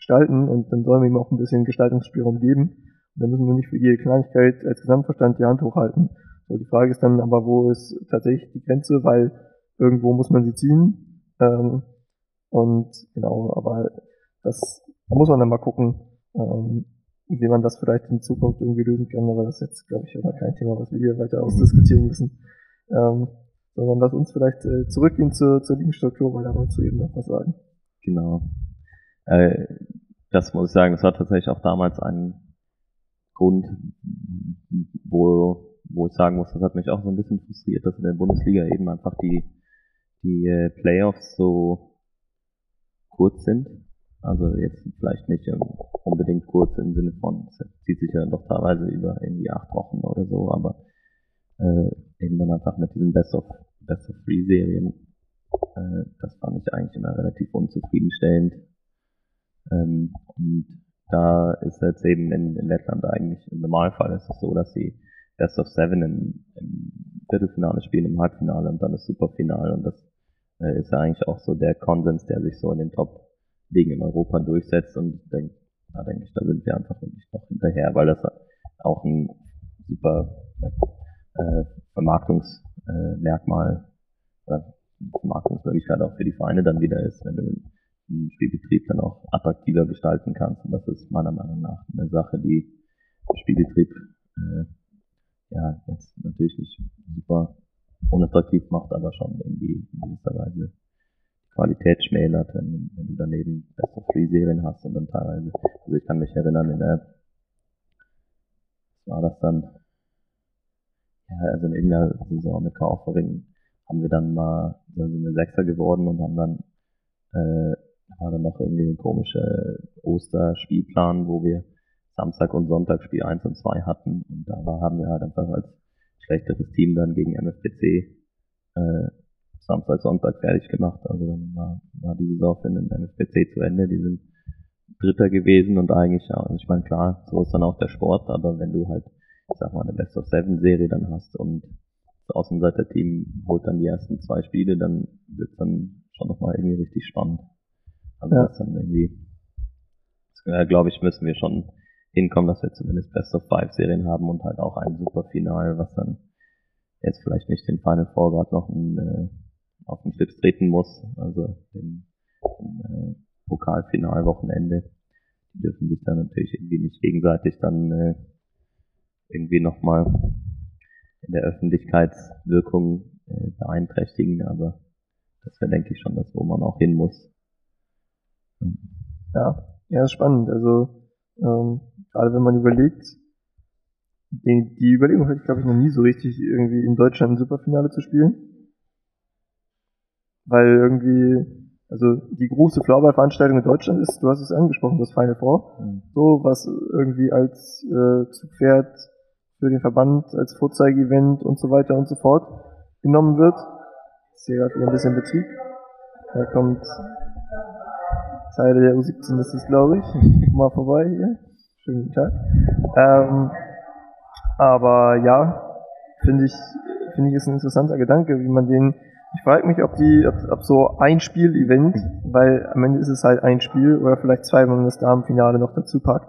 gestalten und dann sollen wir ihm auch ein bisschen Gestaltungsspielraum geben. Und dann müssen wir nicht für jede Kleinigkeit als Gesamtverstand die Hand hochhalten. So, die Frage ist dann aber, wo ist tatsächlich die Grenze, weil irgendwo muss man sie ziehen. Ähm, und genau, aber das da muss man dann mal gucken, ähm, wie man das vielleicht in Zukunft irgendwie lösen kann, aber das ist jetzt, glaube ich, aber kein Thema, was wir hier weiter ausdiskutieren müssen. Ähm, sondern lass uns vielleicht äh, zurückgehen zur, zur Liegenstruktur, weil da wolltest du eben noch was sagen. Genau. Äh, das muss ich sagen, das war tatsächlich auch damals ein Grund, wo, wo ich sagen muss, das hat mich auch so ein bisschen frustriert, dass in der Bundesliga eben einfach die, die äh, Playoffs so kurz sind. Also jetzt vielleicht nicht unbedingt kurz im Sinne von, es zieht sich ja doch teilweise über irgendwie acht Wochen oder so, aber äh, eben dann einfach mit diesen Best of Best of Three Serien, äh, das fand ich eigentlich immer relativ unzufriedenstellend. Ähm, und da ist jetzt eben in, in, Lettland eigentlich im Normalfall ist es so, dass sie Best of Seven im, im Viertelfinale spielen, im Halbfinale und dann das Superfinale. Und das äh, ist eigentlich auch so der Konsens, der sich so in den Top-Ligen in Europa durchsetzt. Und denk, da denke ich, da sind wir einfach wirklich noch hinterher, weil das auch ein super äh, Vermarktungsmerkmal äh, oder Vermarktungsmöglichkeit auch für die Vereine dann wieder ist, wenn du den Spielbetrieb dann auch attraktiver gestalten kannst. Und das ist meiner Meinung nach eine Sache, die Spielbetrieb äh, ja jetzt natürlich nicht super unattraktiv macht, aber schon irgendwie in gewisser Weise Qualität schmälert, wenn, wenn du daneben Best of Free Serien hast und dann teilweise, also ich kann mich erinnern, in der, war das dann? Ja, also in irgendeiner Saison mit Kaufering haben wir dann mal, da sind wir Sechster geworden und haben dann äh, war dann noch irgendwie ein komischer Osterspielplan, wo wir Samstag und Sonntag Spiel 1 und 2 hatten. Und da war, haben wir halt einfach als schlechteres Team dann gegen MFPC äh, Samstag, Sonntag fertig gemacht. Also dann war, war die Saison für den MFPC zu Ende. Die sind Dritter gewesen und eigentlich, also ich meine, klar, so ist dann auch der Sport, aber wenn du halt, ich sag mal, eine Best of Seven Serie dann hast und das Außenseiter-Team holt dann die ersten zwei Spiele, dann wird dann schon nochmal irgendwie richtig spannend. Also ja. das dann irgendwie, äh, glaube ich, müssen wir schon hinkommen, dass wir zumindest Best of Five Serien haben und halt auch ein super Final, was dann jetzt vielleicht nicht den Final Four gerade noch ein, äh, auf den Schlips treten muss, also dem, dem äh, Pokalfinalwochenende. Die dürfen sich dann natürlich irgendwie nicht gegenseitig dann äh, irgendwie nochmal in der Öffentlichkeitswirkung äh, beeinträchtigen, aber das wäre, denke ich, schon das, wo man auch hin muss. Ja, ja, ist spannend. Also ähm, gerade wenn man überlegt, die, die Überlegung hatte ich, glaube ich, noch nie so richtig, irgendwie in Deutschland ein Superfinale zu spielen. Weil irgendwie, also die große Floorball-Veranstaltung in Deutschland ist, du hast es angesprochen, das Final Four. Mhm. So, was irgendwie als äh, Zugpferd für den Verband, als Vorzeigevent und so weiter und so fort genommen wird. Ich sehe gerade wieder ein bisschen Betrieb. Da kommt Teile der U17 ist es, glaube ich. Mal vorbei hier. Schönen Tag. Ähm, aber ja, finde ich, finde ich ist ein interessanter Gedanke, wie man den, ich frage mich, ob die, ob, ob so ein Spiel-Event, weil am Ende ist es halt ein Spiel oder vielleicht zwei, wenn man das Damenfinale noch dazu packt.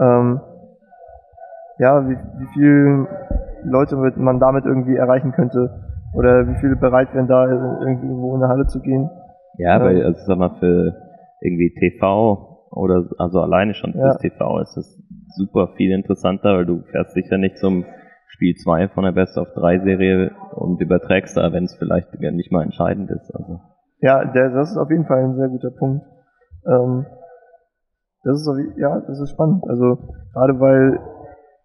Ähm, ja, wie, wie viel Leute man damit irgendwie erreichen könnte oder wie viele bereit wären da irgendwie in der Halle zu gehen. Ja, weil, also sag mal, für irgendwie TV oder also alleine schon fürs ja. TV ist das super viel interessanter, weil du fährst sicher nicht zum Spiel 2 von der Best of 3 Serie und überträgst da, wenn es vielleicht nicht mal entscheidend ist. Also. Ja, der, das ist auf jeden Fall ein sehr guter Punkt. Ähm, das ist, ja, das ist spannend. Also gerade weil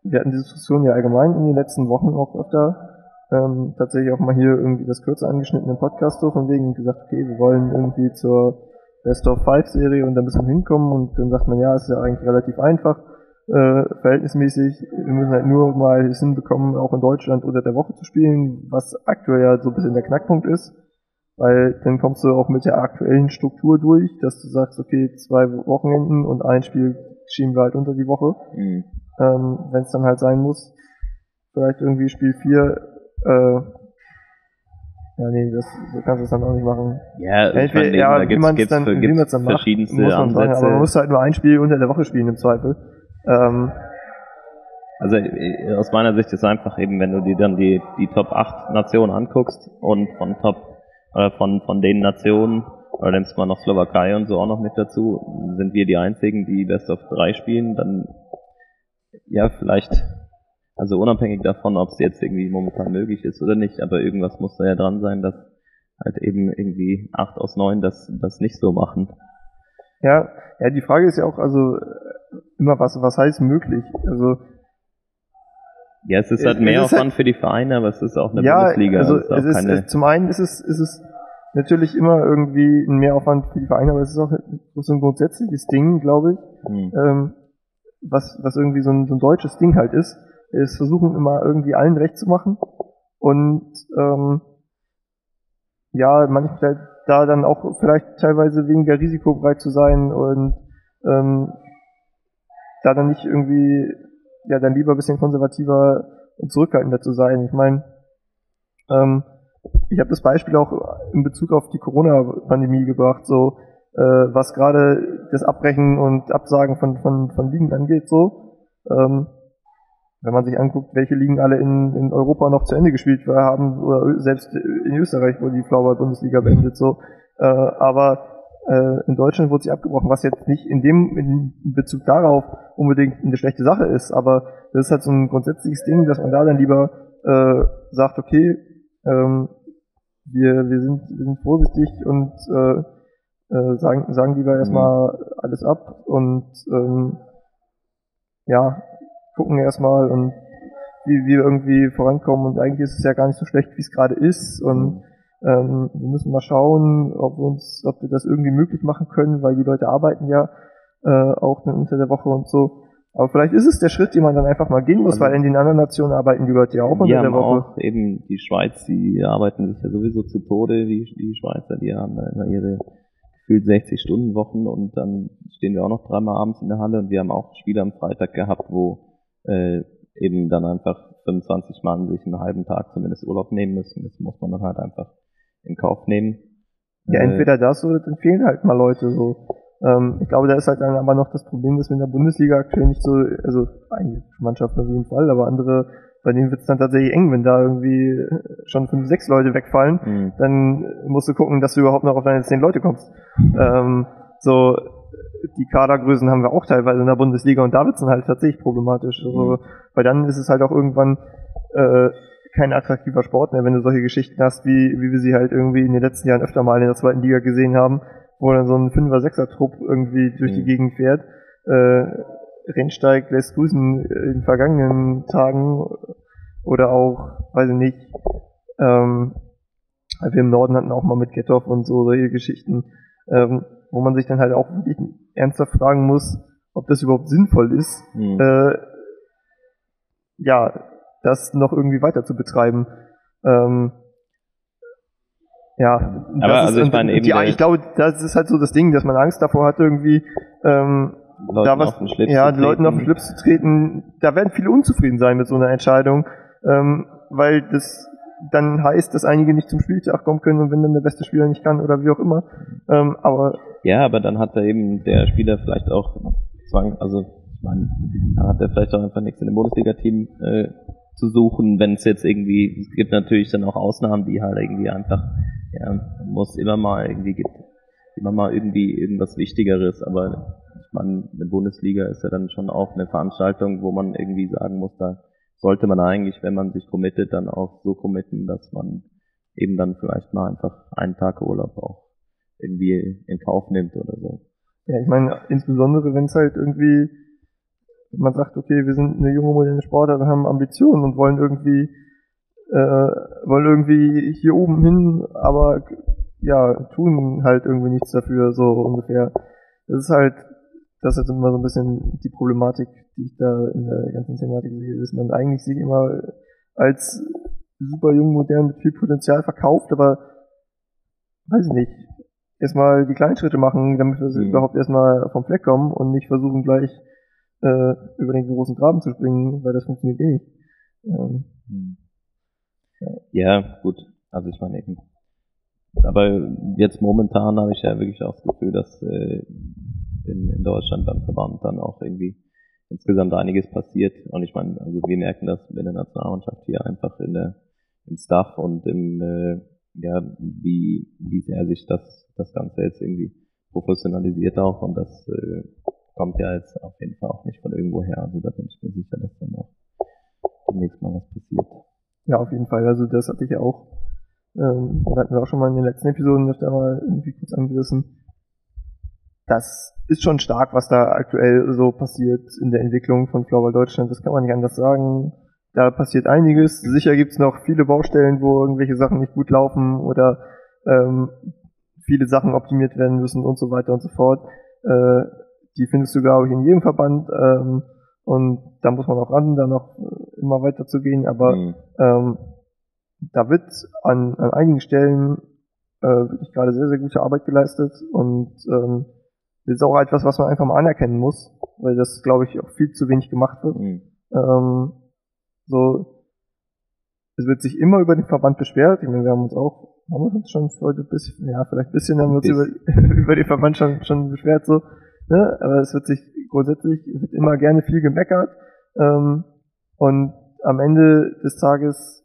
wir hatten die Diskussion ja allgemein in den letzten Wochen auch öfter ähm, tatsächlich auch mal hier irgendwie das kürzer angeschnittene Podcast so von wegen gesagt, okay, wir wollen irgendwie zur Best of Five Serie und da müssen wir hinkommen und dann sagt man, ja, ist ja eigentlich relativ einfach, äh, verhältnismäßig, wir müssen halt nur mal es hinbekommen, auch in Deutschland unter der Woche zu spielen, was aktuell ja so ein bisschen der Knackpunkt ist, weil dann kommst du auch mit der aktuellen Struktur durch, dass du sagst, okay, zwei Wochenenden und ein Spiel schieben wir halt unter die Woche, mhm. ähm, wenn es dann halt sein muss. Vielleicht irgendwie Spiel 4 äh, ja, nee, das, so kannst du es dann auch nicht machen. Ja, ja, ich will, ja da gibt's, wie man es dann, wie man's dann macht, muss man sagen, aber man muss halt nur ein Spiel unter der Woche spielen im Zweifel. Ähm, also äh, aus meiner Sicht ist einfach eben, wenn du dir dann die, die Top 8 Nationen anguckst und von Top oder von, von den Nationen, oder nimmst mal noch Slowakei und so auch noch mit dazu, sind wir die einzigen, die Best of 3 spielen, dann ja, vielleicht also unabhängig davon, ob es jetzt irgendwie momentan möglich ist oder nicht, aber irgendwas muss da ja dran sein, dass halt eben irgendwie acht aus neun das, das nicht so machen. Ja, ja, die Frage ist ja auch, also immer was, was heißt möglich? Also ja, es ist halt mehr Aufwand halt, für die Vereine, aber es ist auch eine ja, Bundesliga. Also es ist, es, zum einen ist es, ist es natürlich immer irgendwie ein Mehraufwand für die Vereine, aber es ist auch so ein grundsätzliches Ding, glaube ich, hm. ähm, was, was irgendwie so ein, so ein deutsches Ding halt ist ist versuchen immer irgendwie allen recht zu machen und ähm, ja, manchmal da dann auch vielleicht teilweise weniger risikobereit zu sein und ähm, da dann nicht irgendwie, ja, dann lieber ein bisschen konservativer und zurückhaltender zu sein. Ich meine, ähm, ich habe das Beispiel auch in Bezug auf die Corona-Pandemie gebracht, so äh, was gerade das Abbrechen und Absagen von, von, von Ligen angeht, so. Ähm, wenn man sich anguckt, welche Ligen alle in, in Europa noch zu Ende gespielt haben, oder selbst in Österreich, wo die Floorball-Bundesliga beendet, so. Äh, aber äh, in Deutschland wurde sie abgebrochen, was jetzt nicht in dem in Bezug darauf unbedingt eine schlechte Sache ist, aber das ist halt so ein grundsätzliches Ding, dass man da dann lieber äh, sagt, okay, ähm, wir, wir, sind, wir sind vorsichtig und äh, äh, sagen, sagen lieber erstmal mhm. alles ab und ähm, ja, gucken erstmal und wie wir irgendwie vorankommen. Und eigentlich ist es ja gar nicht so schlecht, wie es gerade ist. Und ähm, wir müssen mal schauen, ob wir uns, ob wir das irgendwie möglich machen können, weil die Leute arbeiten ja äh, auch dann unter der Woche und so. Aber vielleicht ist es der Schritt, den man dann einfach mal gehen muss, also, weil in den anderen Nationen arbeiten die Leute ja auch unter der Woche. Auch eben die Schweiz, die arbeiten sich ja sowieso zu Tode, die, die Schweizer, die haben da immer ihre gefühlt 60 Stunden Wochen und dann stehen wir auch noch dreimal abends in der Halle. Und wir haben auch Spiele am Freitag gehabt, wo äh, eben dann einfach 25 Mann sich einen halben Tag zumindest Urlaub nehmen müssen. Das muss man dann halt einfach in Kauf nehmen. Ja, entweder das oder dann fehlen halt mal Leute so. Ähm, ich glaube, da ist halt dann aber noch das Problem, dass wir in der Bundesliga aktuell nicht so, also einige Mannschaften auf jeden Fall, aber andere, bei denen wird es dann tatsächlich eng, wenn da irgendwie schon fünf, sechs Leute wegfallen, mhm. dann musst du gucken, dass du überhaupt noch auf deine zehn Leute kommst. Ähm, so, die Kadergrößen haben wir auch teilweise in der Bundesliga und da wird es dann halt tatsächlich problematisch. Also, mhm. weil dann ist es halt auch irgendwann äh, kein attraktiver Sport mehr, wenn du solche Geschichten hast, wie, wie wir sie halt irgendwie in den letzten Jahren öfter mal in der zweiten Liga gesehen haben, wo dann so ein Fünfer, Sechser Trupp irgendwie durch mhm. die Gegend fährt. Äh, Rennsteig lässt grüßen in vergangenen Tagen oder auch, weiß ich nicht, ähm, wir im Norden hatten auch mal mit Gethoff und so solche Geschichten. Ähm, wo man sich dann halt auch wirklich ernsthaft fragen muss, ob das überhaupt sinnvoll ist, mhm. äh, ja, das noch irgendwie weiter zu betreiben. Ähm, ja, aber also ich meine eben, die, ich glaube, das ist halt so das Ding, dass man Angst davor hat, irgendwie ähm, da was, ja, den Leuten auf den Schlips zu treten. Da werden viele unzufrieden sein mit so einer Entscheidung, ähm, weil das dann heißt, dass einige nicht zum Spieltag kommen können und wenn dann der beste Spieler nicht kann oder wie auch immer. Ähm, aber ja, aber dann hat da eben der Spieler vielleicht auch Zwang, also ich meine, dann hat er vielleicht auch einfach nichts in dem Bundesliga-Team äh, zu suchen, wenn es jetzt irgendwie, es gibt natürlich dann auch Ausnahmen, die halt irgendwie einfach, ja, muss immer mal irgendwie gibt, immer mal irgendwie irgendwas Wichtigeres, aber ich meine, eine Bundesliga ist ja dann schon auch eine Veranstaltung, wo man irgendwie sagen muss, da sollte man eigentlich, wenn man sich committet, dann auch so committen, dass man eben dann vielleicht mal einfach einen Tag Urlaub auch irgendwie in Kauf nimmt oder so. Ja, ich meine, insbesondere wenn es halt irgendwie, man sagt, okay, wir sind eine junge moderne Sportler, wir haben Ambitionen und wollen irgendwie, äh, wollen irgendwie hier oben hin, aber ja, tun halt irgendwie nichts dafür, so ungefähr. Das ist halt, das ist immer so ein bisschen die Problematik, die ich da in der ganzen Thematik sehe, dass man eigentlich sich immer als super jung, modern mit viel Potenzial verkauft, aber weiß ich nicht, erstmal die kleinen Schritte machen, damit wir mhm. überhaupt erstmal vom Fleck kommen und nicht versuchen gleich äh, über den großen Graben zu springen, weil das funktioniert eh nicht. Ähm, mhm. ja. ja, gut. Also ich meine eben. Aber jetzt momentan habe ich ja wirklich auch das Gefühl, dass äh, in, in Deutschland beim Verband dann auch irgendwie insgesamt einiges passiert. Und ich meine, also wir merken das in der Nationalmannschaft hier einfach in der im Staff und im äh, ja, wie, wie sehr sich das, das Ganze jetzt irgendwie professionalisiert auch und das äh, kommt ja jetzt auf jeden Fall auch nicht von irgendwo her. Also da bin ich mir sicher, dass dann auch demnächst mal was passiert. Ja, auf jeden Fall. Also das hatte ich ja auch, ähm, hatten wir auch schon mal in den letzten Episoden öfter mal irgendwie kurz angerissen. Das ist schon stark, was da aktuell so passiert in der Entwicklung von Floorball Deutschland. Das kann man nicht anders sagen. Da passiert einiges. Sicher gibt's noch viele Baustellen, wo irgendwelche Sachen nicht gut laufen oder ähm, viele Sachen optimiert werden müssen und so weiter und so fort. Äh, die findest du, glaube ich, in jedem Verband. Ähm, und da muss man auch ran, da noch immer weiter zu gehen. Aber mhm. ähm, da wird an, an einigen Stellen äh, wirklich gerade sehr, sehr gute Arbeit geleistet. Und ähm, das ist auch etwas, was man einfach mal anerkennen muss, weil das, glaube ich, auch viel zu wenig gemacht wird. Mhm. Ähm, so, es wird sich immer über den Verband beschwert. Ich meine, wir haben uns auch, haben wir uns schon heute ein bisschen, ja, vielleicht ein bisschen haben wir uns über, über den Verband schon, schon beschwert, so. Ne? Aber es wird sich grundsätzlich, wird immer gerne viel gemeckert. Ähm, und am Ende des Tages,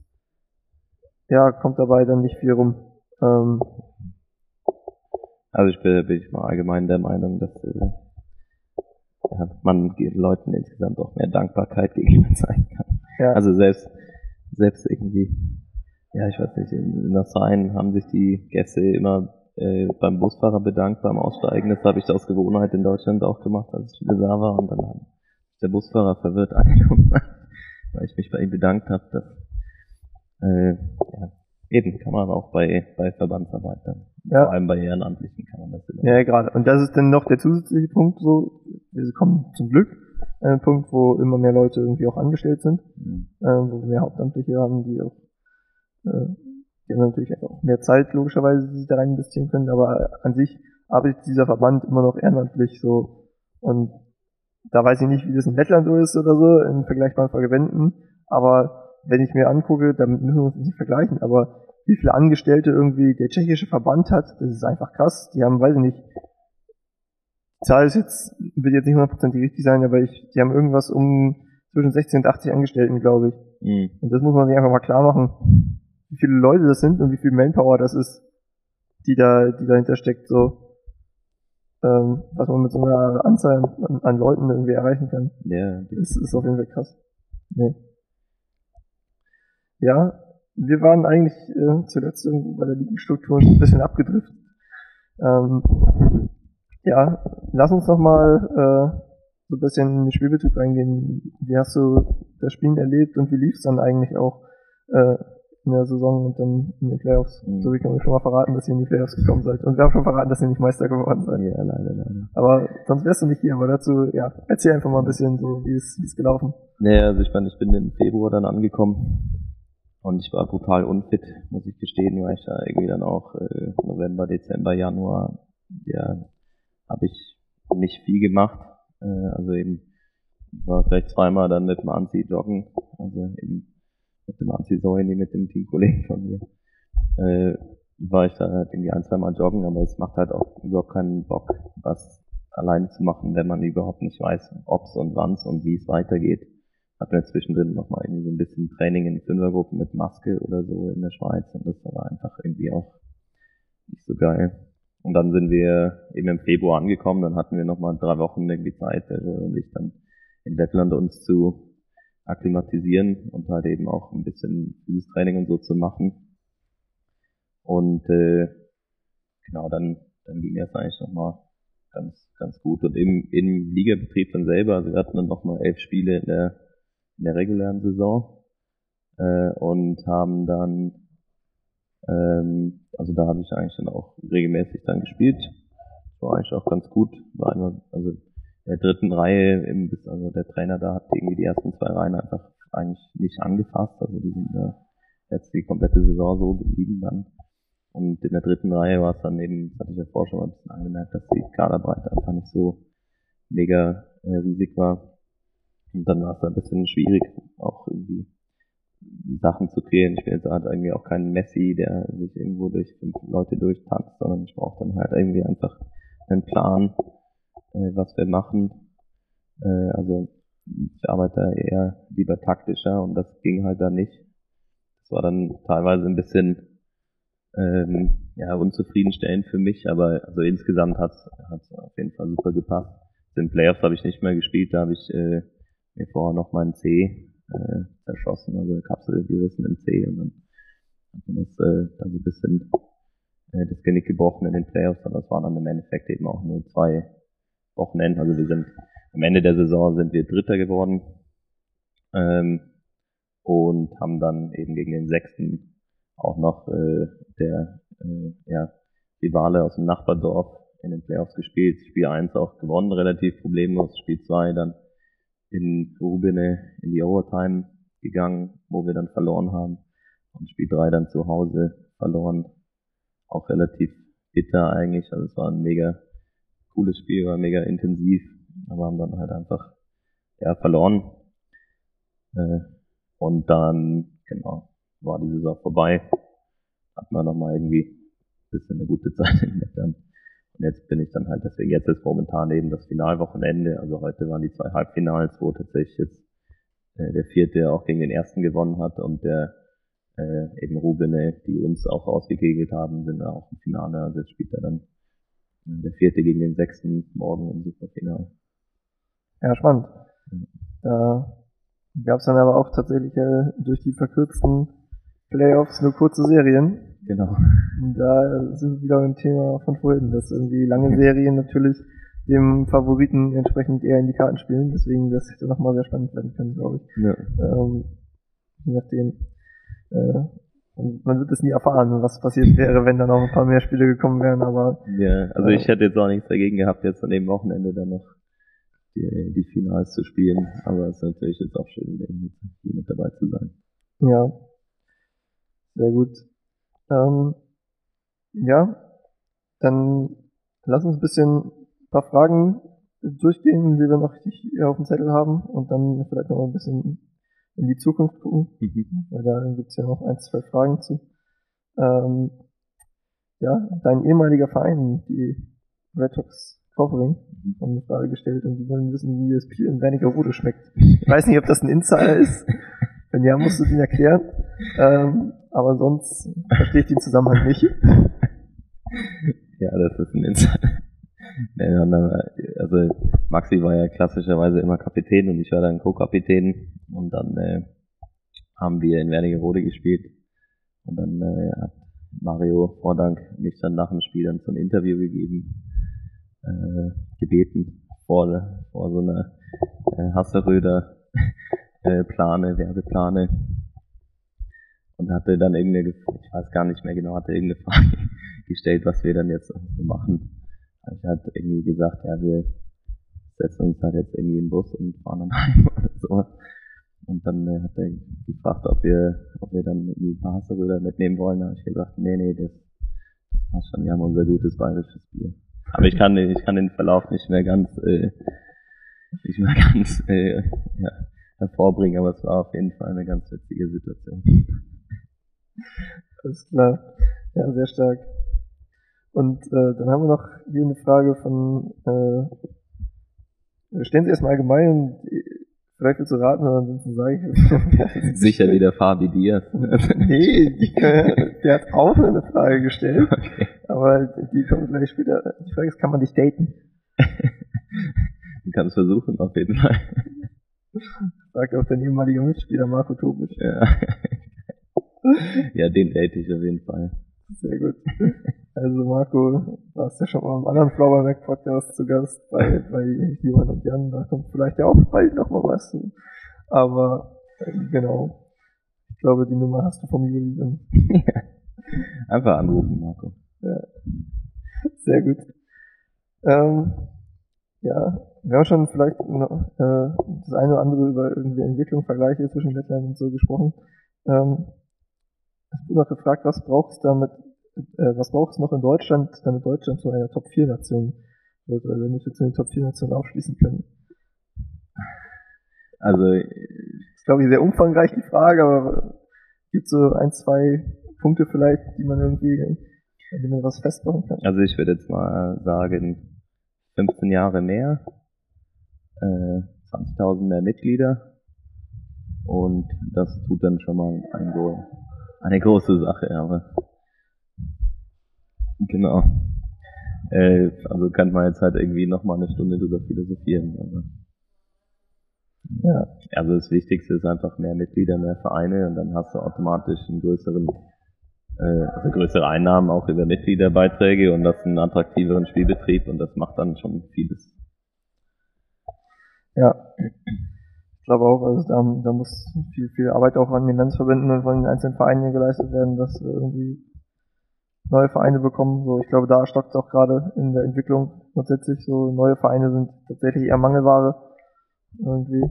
ja, kommt dabei dann nicht viel rum. Ähm, also ich bin, bin ich mal allgemein der Meinung, dass äh, ja, man Leuten insgesamt auch mehr Dankbarkeit gegenüber zeigen kann. Ja. Also selbst, selbst irgendwie, ja, ich weiß nicht, in, in Nassain haben sich die Gäste immer äh, beim Busfahrer bedankt beim Aussteigen. Das habe ich aus Gewohnheit in Deutschland auch gemacht, als ich wieder da war. Und dann hat der Busfahrer verwirrt angekommen, weil ich mich bei ihm bedankt habe. Dass, äh, ja, eben kann man auch bei, bei Verbandsarbeit dann. Ja. Vor allem bei Ehrenamtlichen kann man das immer. Ja, gerade. Und das ist dann noch der zusätzliche Punkt, so, wir kommen zum Glück ein Punkt, wo immer mehr Leute irgendwie auch angestellt sind, mhm. äh, wo wir mehr Hauptamtliche haben, die auch, äh, die haben natürlich einfach auch mehr Zeit logischerweise, die sie da rein investieren können, aber an sich arbeitet dieser Verband immer noch ehrenamtlich so und da weiß ich nicht, wie das in Lettland so ist oder so, in vergleichbaren Verbänden, aber wenn ich mir angucke, damit müssen wir uns nicht vergleichen, aber wie viele Angestellte irgendwie der tschechische Verband hat, das ist einfach krass. Die haben, weiß ich nicht, Zahl ist jetzt, wird jetzt nicht hundertprozentig richtig sein, aber ich, die haben irgendwas um zwischen 16 und 80 Angestellten, glaube ich. Mhm. Und das muss man sich einfach mal klar machen, wie viele Leute das sind und wie viel Manpower das ist, die da, die dahinter steckt, so. Ähm, was man mit so einer Anzahl an, an Leuten irgendwie erreichen kann. Ja. Das ist auf jeden Fall krass. Nee. Ja, wir waren eigentlich äh, zuletzt irgendwo bei der Ligenstruktur ein bisschen abgedriftet. Ähm, ja, lass uns noch mal äh, so ein bisschen in den Spielbetrieb reingehen. Wie hast du das Spielen erlebt und wie lief es dann eigentlich auch äh, in der Saison und dann in den Playoffs? Mhm. So wie können wir schon mal verraten, dass ihr in die Playoffs gekommen seid. Und wir haben schon verraten, dass ihr nicht Meister geworden seid. Ja, leider, leider. Aber sonst wärst du nicht hier, aber dazu, ja, erzähl einfach mal ein bisschen so, wie es, wie es gelaufen. Naja, also ich meine, ich bin im Februar dann angekommen und ich war brutal unfit, muss ich gestehen, weil ich da irgendwie dann auch äh, November, Dezember, Januar ja habe ich nicht viel gemacht. Äh, also eben war vielleicht zweimal dann mit dem Anzi joggen, also eben mit dem Anzi Soini, mit dem Teamkollegen von mir. Äh, war ich da halt irgendwie ein, zwei Mal joggen, aber es macht halt auch überhaupt keinen Bock, was alleine zu machen, wenn man überhaupt nicht weiß, ob's und wann's und wie es weitergeht. Hatten wir zwischendrin nochmal irgendwie so ein bisschen Training in Fünfergruppen mit Maske oder so in der Schweiz und das war einfach irgendwie auch nicht so geil. Und dann sind wir eben im Februar angekommen, dann hatten wir nochmal drei Wochen irgendwie Zeit, der Joel und ich dann in Lettland uns zu akklimatisieren und halt eben auch ein bisschen dieses Training und so zu machen. Und äh, genau, dann, dann ging das eigentlich nochmal ganz, ganz gut. Und im, im Ligabetrieb dann selber, also wir hatten dann nochmal elf Spiele in der, in der regulären Saison äh, und haben dann, ähm, also da habe ich eigentlich dann auch regelmäßig dann gespielt. War eigentlich auch ganz gut. War immer, also in der dritten Reihe, im, also der Trainer da hat irgendwie die ersten zwei Reihen einfach eigentlich nicht angefasst. Also die sind äh, jetzt die komplette Saison so geblieben dann. Und in der dritten Reihe war es dann eben, das hatte ich ja vorher schon mal ein bisschen angemerkt, dass die Kaderbreite einfach nicht so mega äh, riesig war. Und dann war es ein bisschen schwierig, auch irgendwie Sachen zu kreieren. Ich bin jetzt halt irgendwie auch kein Messi, der sich irgendwo durch fünf Leute durchtanzt, sondern ich brauche dann halt irgendwie einfach einen Plan, äh, was wir machen. Äh, also ich arbeite eher lieber taktischer und das ging halt da nicht. Das war dann teilweise ein bisschen ähm, ja, unzufriedenstellend für mich, aber also insgesamt hat es auf jeden Fall super gepasst. In Playoffs habe ich nicht mehr gespielt, da habe ich äh, mir vorher noch meinen C äh, zerschossen, also Kapsel gerissen im C und dann hat mir das äh, dann so ein bisschen äh, das Genick gebrochen in den Playoffs, aber es waren dann im Endeffekt eben auch nur zwei Wochenenden. Also wir sind am Ende der Saison sind wir Dritter geworden ähm, und haben dann eben gegen den Sechsten auch noch äh, der äh, ja, Rivale aus dem Nachbardorf in den Playoffs gespielt. Spiel 1 auch gewonnen, relativ problemlos. Spiel 2 dann in Rubine in die Overtime gegangen, wo wir dann verloren haben. Und Spiel 3 dann zu Hause verloren. Auch relativ bitter eigentlich. Also es war ein mega cooles Spiel, war mega intensiv, aber haben dann halt einfach ja, verloren. Äh, und dann, genau, war die Saison vorbei. Hat man nochmal irgendwie ein bisschen eine gute Zeit in Lettland. Und jetzt bin ich dann halt, deswegen jetzt ist momentan eben das Finalwochenende. Also heute waren die zwei Halbfinals, wo tatsächlich jetzt äh, der vierte auch gegen den ersten gewonnen hat und der äh, eben Rubine, die uns auch ausgekegelt haben, sind da auch im Finale. Also jetzt spielt er dann äh, der vierte gegen den sechsten morgen im Superfinale. Ja, spannend. Da gab es dann aber auch tatsächlich äh, durch die verkürzten Playoffs nur kurze Serien. Genau. Und da sind wir wieder beim Thema von vorhin, dass irgendwie lange Serien natürlich dem Favoriten entsprechend eher in die Karten spielen. Deswegen das hätte nochmal sehr spannend werden können, glaube ich. Ja. Ähm, je nachdem. Äh, und man wird es nie erfahren, was passiert wäre, wenn dann noch ein paar mehr Spiele gekommen wären, aber. Ja, also äh, ich hätte jetzt auch nichts dagegen gehabt, jetzt an dem Wochenende dann noch die, die Finals zu spielen, aber es ist natürlich jetzt auch schön, wieder hier mit dabei zu sein. Ja, sehr gut. Ähm, ja, dann lass uns ein bisschen ein paar Fragen durchgehen, die wir noch hier auf dem Zettel haben und dann vielleicht noch ein bisschen in die Zukunft gucken, mhm. weil da gibt's ja noch ein, zwei Fragen zu. Ähm, ja, dein ehemaliger Verein, die Red Sox Kaufering, mhm. haben eine Frage gestellt und die wollen wissen, wie das Bier in Wernigerode schmeckt. Ich weiß nicht, ob das ein Insider ist. Wenn ja, musst du den erklären. Ähm, aber sonst verstehe ich den Zusammenhang nicht. Ja, das ist ein Insider. Also Maxi war ja klassischerweise immer Kapitän und ich war dann Co-Kapitän und dann äh, haben wir in Wernigerode gespielt und dann äh, hat Mario Vordank mich dann nach dem Spiel dann zum Interview gegeben, äh, gebeten vor, vor so einer äh, Hasseröder äh, Plane, Werbeplane und hatte dann irgendeine, ich weiß gar nicht mehr genau, hatte irgendeine Frage gestellt, was wir dann jetzt so machen. Ich hatte irgendwie gesagt, ja, wir setzen uns halt jetzt irgendwie in den Bus und fahren dann heim oder so. Und dann äh, hat er gefragt, ob wir, ob wir dann irgendwie ein paar Hasseröder mitnehmen wollen. Da habe ich gesagt, nee, nee, das, das passt schon, wir haben unser gutes bayerisches Bier. Aber ich kann, ich kann den Verlauf nicht mehr ganz, äh, nicht mehr ganz, äh, ja, hervorbringen, aber es war auf jeden Fall eine ganz witzige Situation. Alles klar. Ja, sehr stark. Und äh, dann haben wir noch hier eine Frage von, äh, stellen Sie erstmal allgemein und vielleicht willst du raten, oder ansonsten sage ich. Sicher wieder Fabi Diaz. nee, die, äh, der hat auch eine Frage gestellt, okay. aber die kommt gleich später. Die Frage ist, kann man dich daten? Ich kann es versuchen, auf jeden Fall. Sagt auch dein ehemaliger Mitspieler Marco Tobisch. Ja. ja, den date ich auf jeden Fall. Sehr gut. Also Marco, warst ja schon mal im anderen Flower Mac Podcast zu Gast bei, bei Johann und Jan. Da kommt vielleicht ja auch bald noch mal was. Aber äh, genau. Ich glaube, die Nummer hast du vom Juli dann. Einfach anrufen, Marco. Ja. Sehr gut. Ähm, ja, wir haben schon vielleicht noch, äh, das eine oder andere über irgendwie Entwicklung, Vergleiche zwischen Lettland und so gesprochen. Ähm, es wurde noch gefragt, was braucht es damit, äh, was braucht es noch in Deutschland, damit Deutschland zu einer Top 4 Nation wird, oder damit wir zu den Top 4 Nationen aufschließen können? Also, Das ist, glaube ich, sehr umfangreich die Frage, aber gibt so ein, zwei Punkte vielleicht, die man irgendwie, an denen man was festmachen kann? also ich würde jetzt mal sagen, 15 Jahre mehr, äh, 20.000 mehr Mitglieder und das tut dann schon mal ein, eine große Sache, aber genau. Äh, also kann man jetzt halt irgendwie nochmal eine Stunde drüber philosophieren, aber Ja, Also das Wichtigste ist einfach mehr Mitglieder, mehr Vereine und dann hast du automatisch einen größeren, äh, also größere Einnahmen auch über Mitgliederbeiträge und das einen attraktiveren Spielbetrieb und das macht dann schon vieles. Ja. Ich glaube auch, also da, da muss viel, viel Arbeit auch an den Landesverbänden und von den einzelnen Vereinen geleistet werden, dass wir irgendwie neue Vereine bekommen. So, ich glaube, da stockt es auch gerade in der Entwicklung grundsätzlich. So neue Vereine sind tatsächlich eher Mangelware. Irgendwie.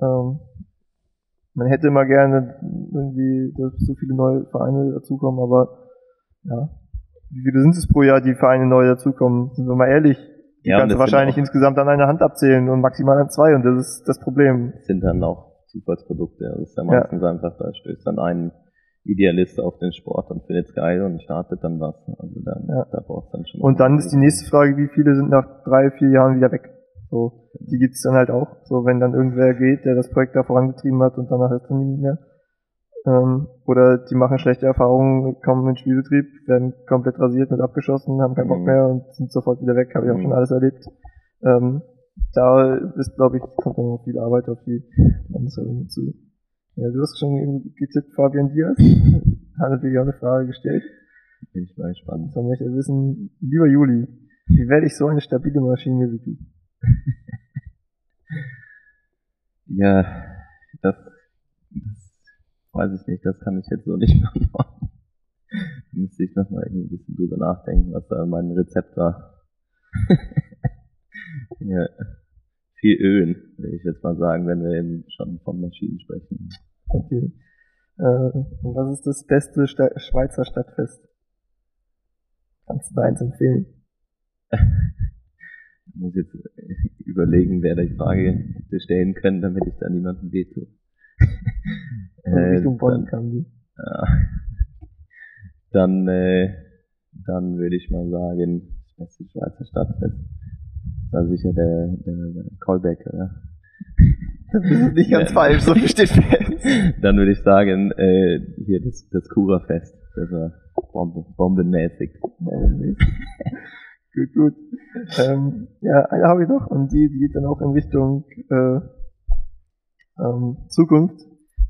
Ähm, man hätte immer gerne irgendwie, dass so viele neue Vereine dazukommen, aber ja, wie viele sind es pro Jahr, die Vereine neu dazukommen? Sind wir mal ehrlich, die Ja, kannst du wahrscheinlich insgesamt an einer Hand abzählen und maximal an zwei und das ist das Problem. Das sind dann auch Zufallsprodukte. Das ist ja Ja. meistens einfach, da stößt dann ein Idealist auf den Sport und findet es geil und startet dann was. Also dann, Ja. da brauchst du dann schon. Und dann ist die nächste Frage, wie viele sind nach drei, vier Jahren wieder weg? So, die gibt's dann halt auch. So, wenn dann irgendwer geht, der das Projekt da vorangetrieben hat und danach ist dann niemand mehr. Ähm, oder die machen schlechte Erfahrungen, kommen in den Spielbetrieb, werden komplett rasiert und abgeschossen, haben keinen Bock Mhm. mehr und sind sofort wieder weg, habe ich auch Mhm. schon alles erlebt. Ähm, da ist, glaube ich, kommt dann noch viel Arbeit auf die Landesverbände zu. Ja, du hast schon eben getippt, Fabian Diaz. Hat natürlich auch eine Frage gestellt. Bin ich mal gespannt. Jetzt möchte ich wissen, lieber Juli, wie werde ich so eine stabile Maschine wie du? Ja, weiß ich nicht, das kann ich jetzt so nicht beantworten. Da Müsste ich nochmal irgendwie ein bisschen drüber nachdenken, was da mein Rezept war. ja, viel Ölen, will ich jetzt mal sagen, wenn wir eben schon von Maschinen sprechen. Okay. Äh, und was ist das beste Sta Schweizer Stadtfest? Kannst du da eins empfehlen? Ich muss jetzt überlegen, wer die Frage hätte stellen können, damit ich da niemandem wehtue. Also Richtung Bonn dann- kam die. Ja. Dann, äh, dann würde ich mal sagen, das beste Schweizer Stadtfest. Das war sicher der, der Callback, oder? Das ist nicht ganz falsch, so versteht fest. Dann würde ich sagen, äh, hier das, das Kura-Fest. Das war Bombe, bombenmäßig. gut, gut. Ähm, ja, eine habe ich noch und die, die geht dann auch in Richtung äh, ähm, Zukunft.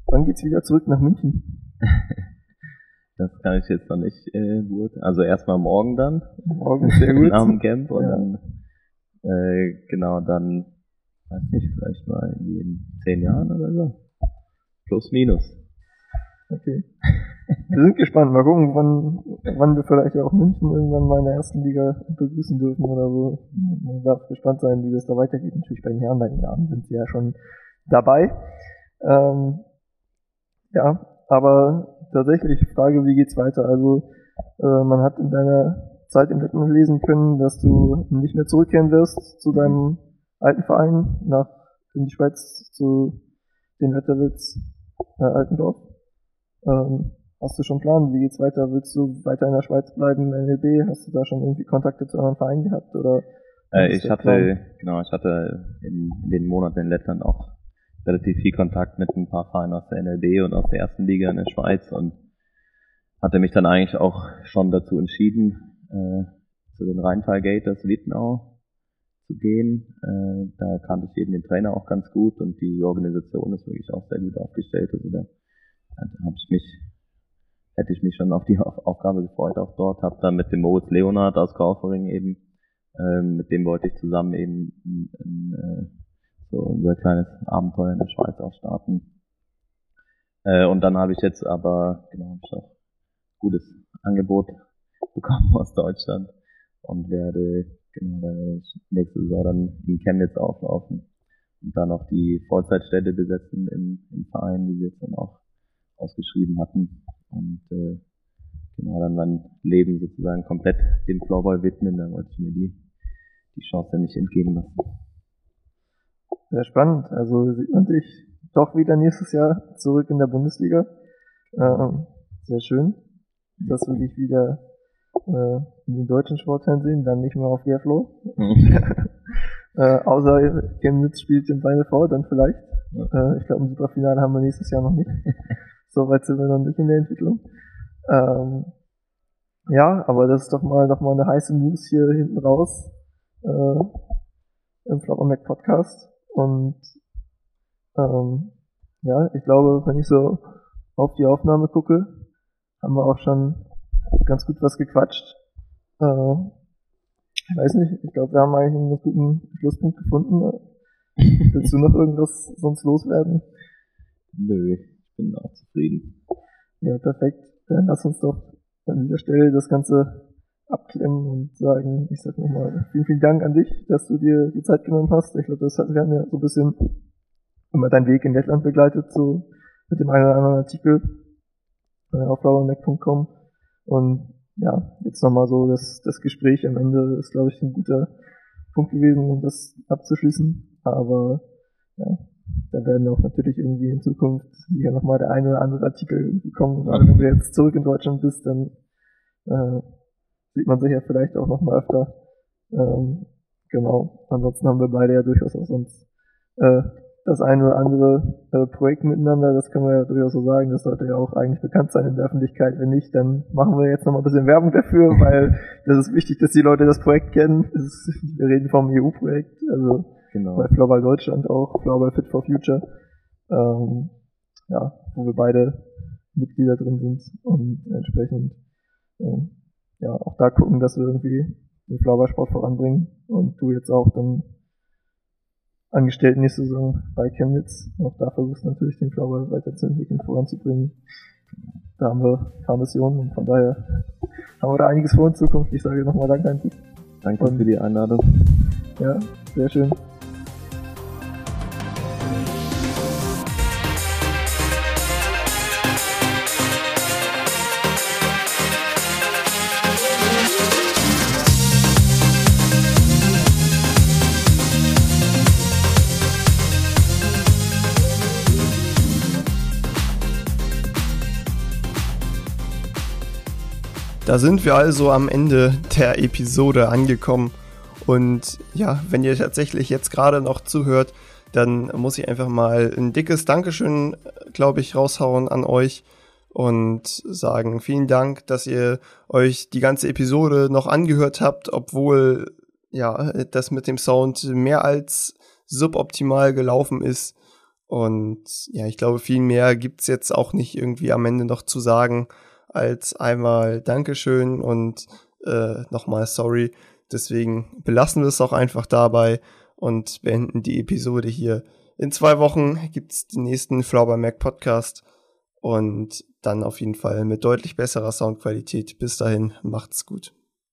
Wann geht's wieder zurück nach München? Das kann ich jetzt noch nicht äh, beurteilen. Also erstmal morgen dann. Morgen, sehr gut. Dem Camp und Ja. dann, äh, genau, dann, weiß nicht, vielleicht mal irgendwie in zehn Jahren oder so. Plus, minus. Okay. Wir sind gespannt. Mal gucken, wann, wann wir vielleicht auch München irgendwann mal in der ersten Liga begrüßen dürfen oder so. Man darf gespannt sein, wie das da weitergeht. Natürlich bei den Herren, bei den Damen sind sie ja schon dabei. Ähm, ja, aber tatsächlich Frage, wie geht's weiter? Also, äh, man hat in deiner Zeit im Lettland lesen können, dass du nicht mehr zurückkehren wirst zu deinem alten Verein nach in die Schweiz zu den Wetterwitz äh, Altendorf. Ähm, hast du schon einen Plan? Wie geht's weiter? Willst du weiter in der Schweiz bleiben, NLB? Hast du da schon irgendwie Kontakte zu anderen Vereinen gehabt? Oder Äh, ich hatte, Plan? genau, ich hatte in, in den Monaten in Lettland auch relativ viel Kontakt mit ein paar Vereinen aus der NLB und aus der ersten Liga in der Schweiz und hatte mich dann eigentlich auch schon dazu entschieden, äh, zu den Rheintal Gators Wittnau zu gehen. Äh, da kannte ich eben den Trainer auch ganz gut und die Organisation ist wirklich auch sehr gut aufgestellt. Also da, habe ich mich, hätte ich mich schon auf die Aufgabe gefreut, auch dort. Habe dann mit dem Moritz Leonard aus Kaufering eben, äh, mit dem wollte ich zusammen eben in, in, äh, so unser kleines Abenteuer in der Schweiz auch starten. Äh, und dann habe ich jetzt aber, genau, hab ich auch gutes Angebot bekommen aus Deutschland und werde Genau, nächste Saison dann in Chemnitz auflaufen und dann auch die Vollzeitstelle besetzen im, im Verein, die sie jetzt dann auch ausgeschrieben hatten. Und äh, genau dann mein Leben sozusagen komplett dem Floorball widmen. Da wollte ich mir die, die Chance nicht entgehen lassen. Sehr spannend. Also sieht man dich doch wieder nächstes Jahr zurück in der Bundesliga. Ähm, sehr schön, dass wir dich wieder äh, in den deutschen Sportfernsehen, dann nicht mehr auf Airflow. Mhm. äh, außer Chemnitz spielt im Final Four, dann vielleicht. Ja. Äh, ich glaube, ein Superfinale haben wir nächstes Jahr noch nicht. so weit sind wir noch nicht in der Entwicklung. Ähm, ja, aber das ist doch mal noch mal eine heiße News hier hinten raus äh, im Flopper Mac Podcast. Und ähm, ja, ich glaube, wenn ich so auf die Aufnahme gucke, haben wir auch schon ganz gut was gequatscht. Äh, ich weiß nicht, ich glaube, wir haben eigentlich einen guten Schlusspunkt gefunden. Willst du noch irgendwas sonst loswerden? Nö, ich bin auch zufrieden. Ja, perfekt. Dann lass uns doch an dieser Stelle das Ganze abklemmen und sagen, ich sag nochmal, vielen, vielen Dank an dich, dass du dir die Zeit genommen hast. Ich glaube, das hatten wir ja so ein bisschen immer deinen Weg in Lettland begleitet, so mit dem einen oder anderen Artikel äh, auf lauermac.com. Und ja, jetzt nochmal so das, das Gespräch am Ende ist, glaube ich, ein guter Punkt gewesen, um das abzuschließen. Aber ja, da werden auch natürlich irgendwie in Zukunft sicher nochmal der eine oder andere Artikel kommen. Gerade wenn du jetzt zurück in Deutschland bist, dann äh, sieht man sich ja vielleicht auch nochmal öfter. Ähm, genau. Ansonsten haben wir beide ja durchaus auch sonst äh, das eine oder andere äh, Projekt miteinander, das können wir ja durchaus so sagen, das sollte ja auch eigentlich bekannt sein in der Öffentlichkeit. Wenn nicht, dann machen wir jetzt nochmal ein bisschen Werbung dafür, weil das ist wichtig, dass die Leute das Projekt kennen. Das ist, wir reden vom EU-Projekt, also genau. bei Floorball Deutschland auch, Floorball Fit for Future, ähm, ja, wo wir beide Mitglieder drin sind und entsprechend äh, ja auch da gucken, dass wir irgendwie den Floorball-Sport voranbringen und du jetzt auch dann angestellt nächste Saison bei Chemnitz. Auch da versuchst du natürlich den Flower weiterzuentwickeln, voranzubringen. Da haben wir paar Missionen und von daher haben wir da einiges vor in Zukunft. Ich sage nochmal Danke an dich. Danke und, für die Einladung. Ja, sehr schön. Da sind wir also am Ende der Episode angekommen. Und ja, wenn ihr tatsächlich jetzt gerade noch zuhört, dann muss ich einfach mal ein dickes Dankeschön, glaube ich, raushauen an euch und sagen vielen Dank, dass ihr euch die ganze Episode noch angehört habt, obwohl ja, das mit dem Sound mehr als suboptimal gelaufen ist. Und ja, ich glaube, viel mehr gibt's jetzt auch nicht irgendwie am Ende noch zu sagen als einmal Dankeschön und äh, nochmal sorry. Deswegen belassen wir es auch einfach dabei und beenden die Episode hier. In zwei Wochen gibt's den nächsten Flower Mac Podcast und dann auf jeden Fall mit deutlich besserer Soundqualität. Bis dahin, macht's gut.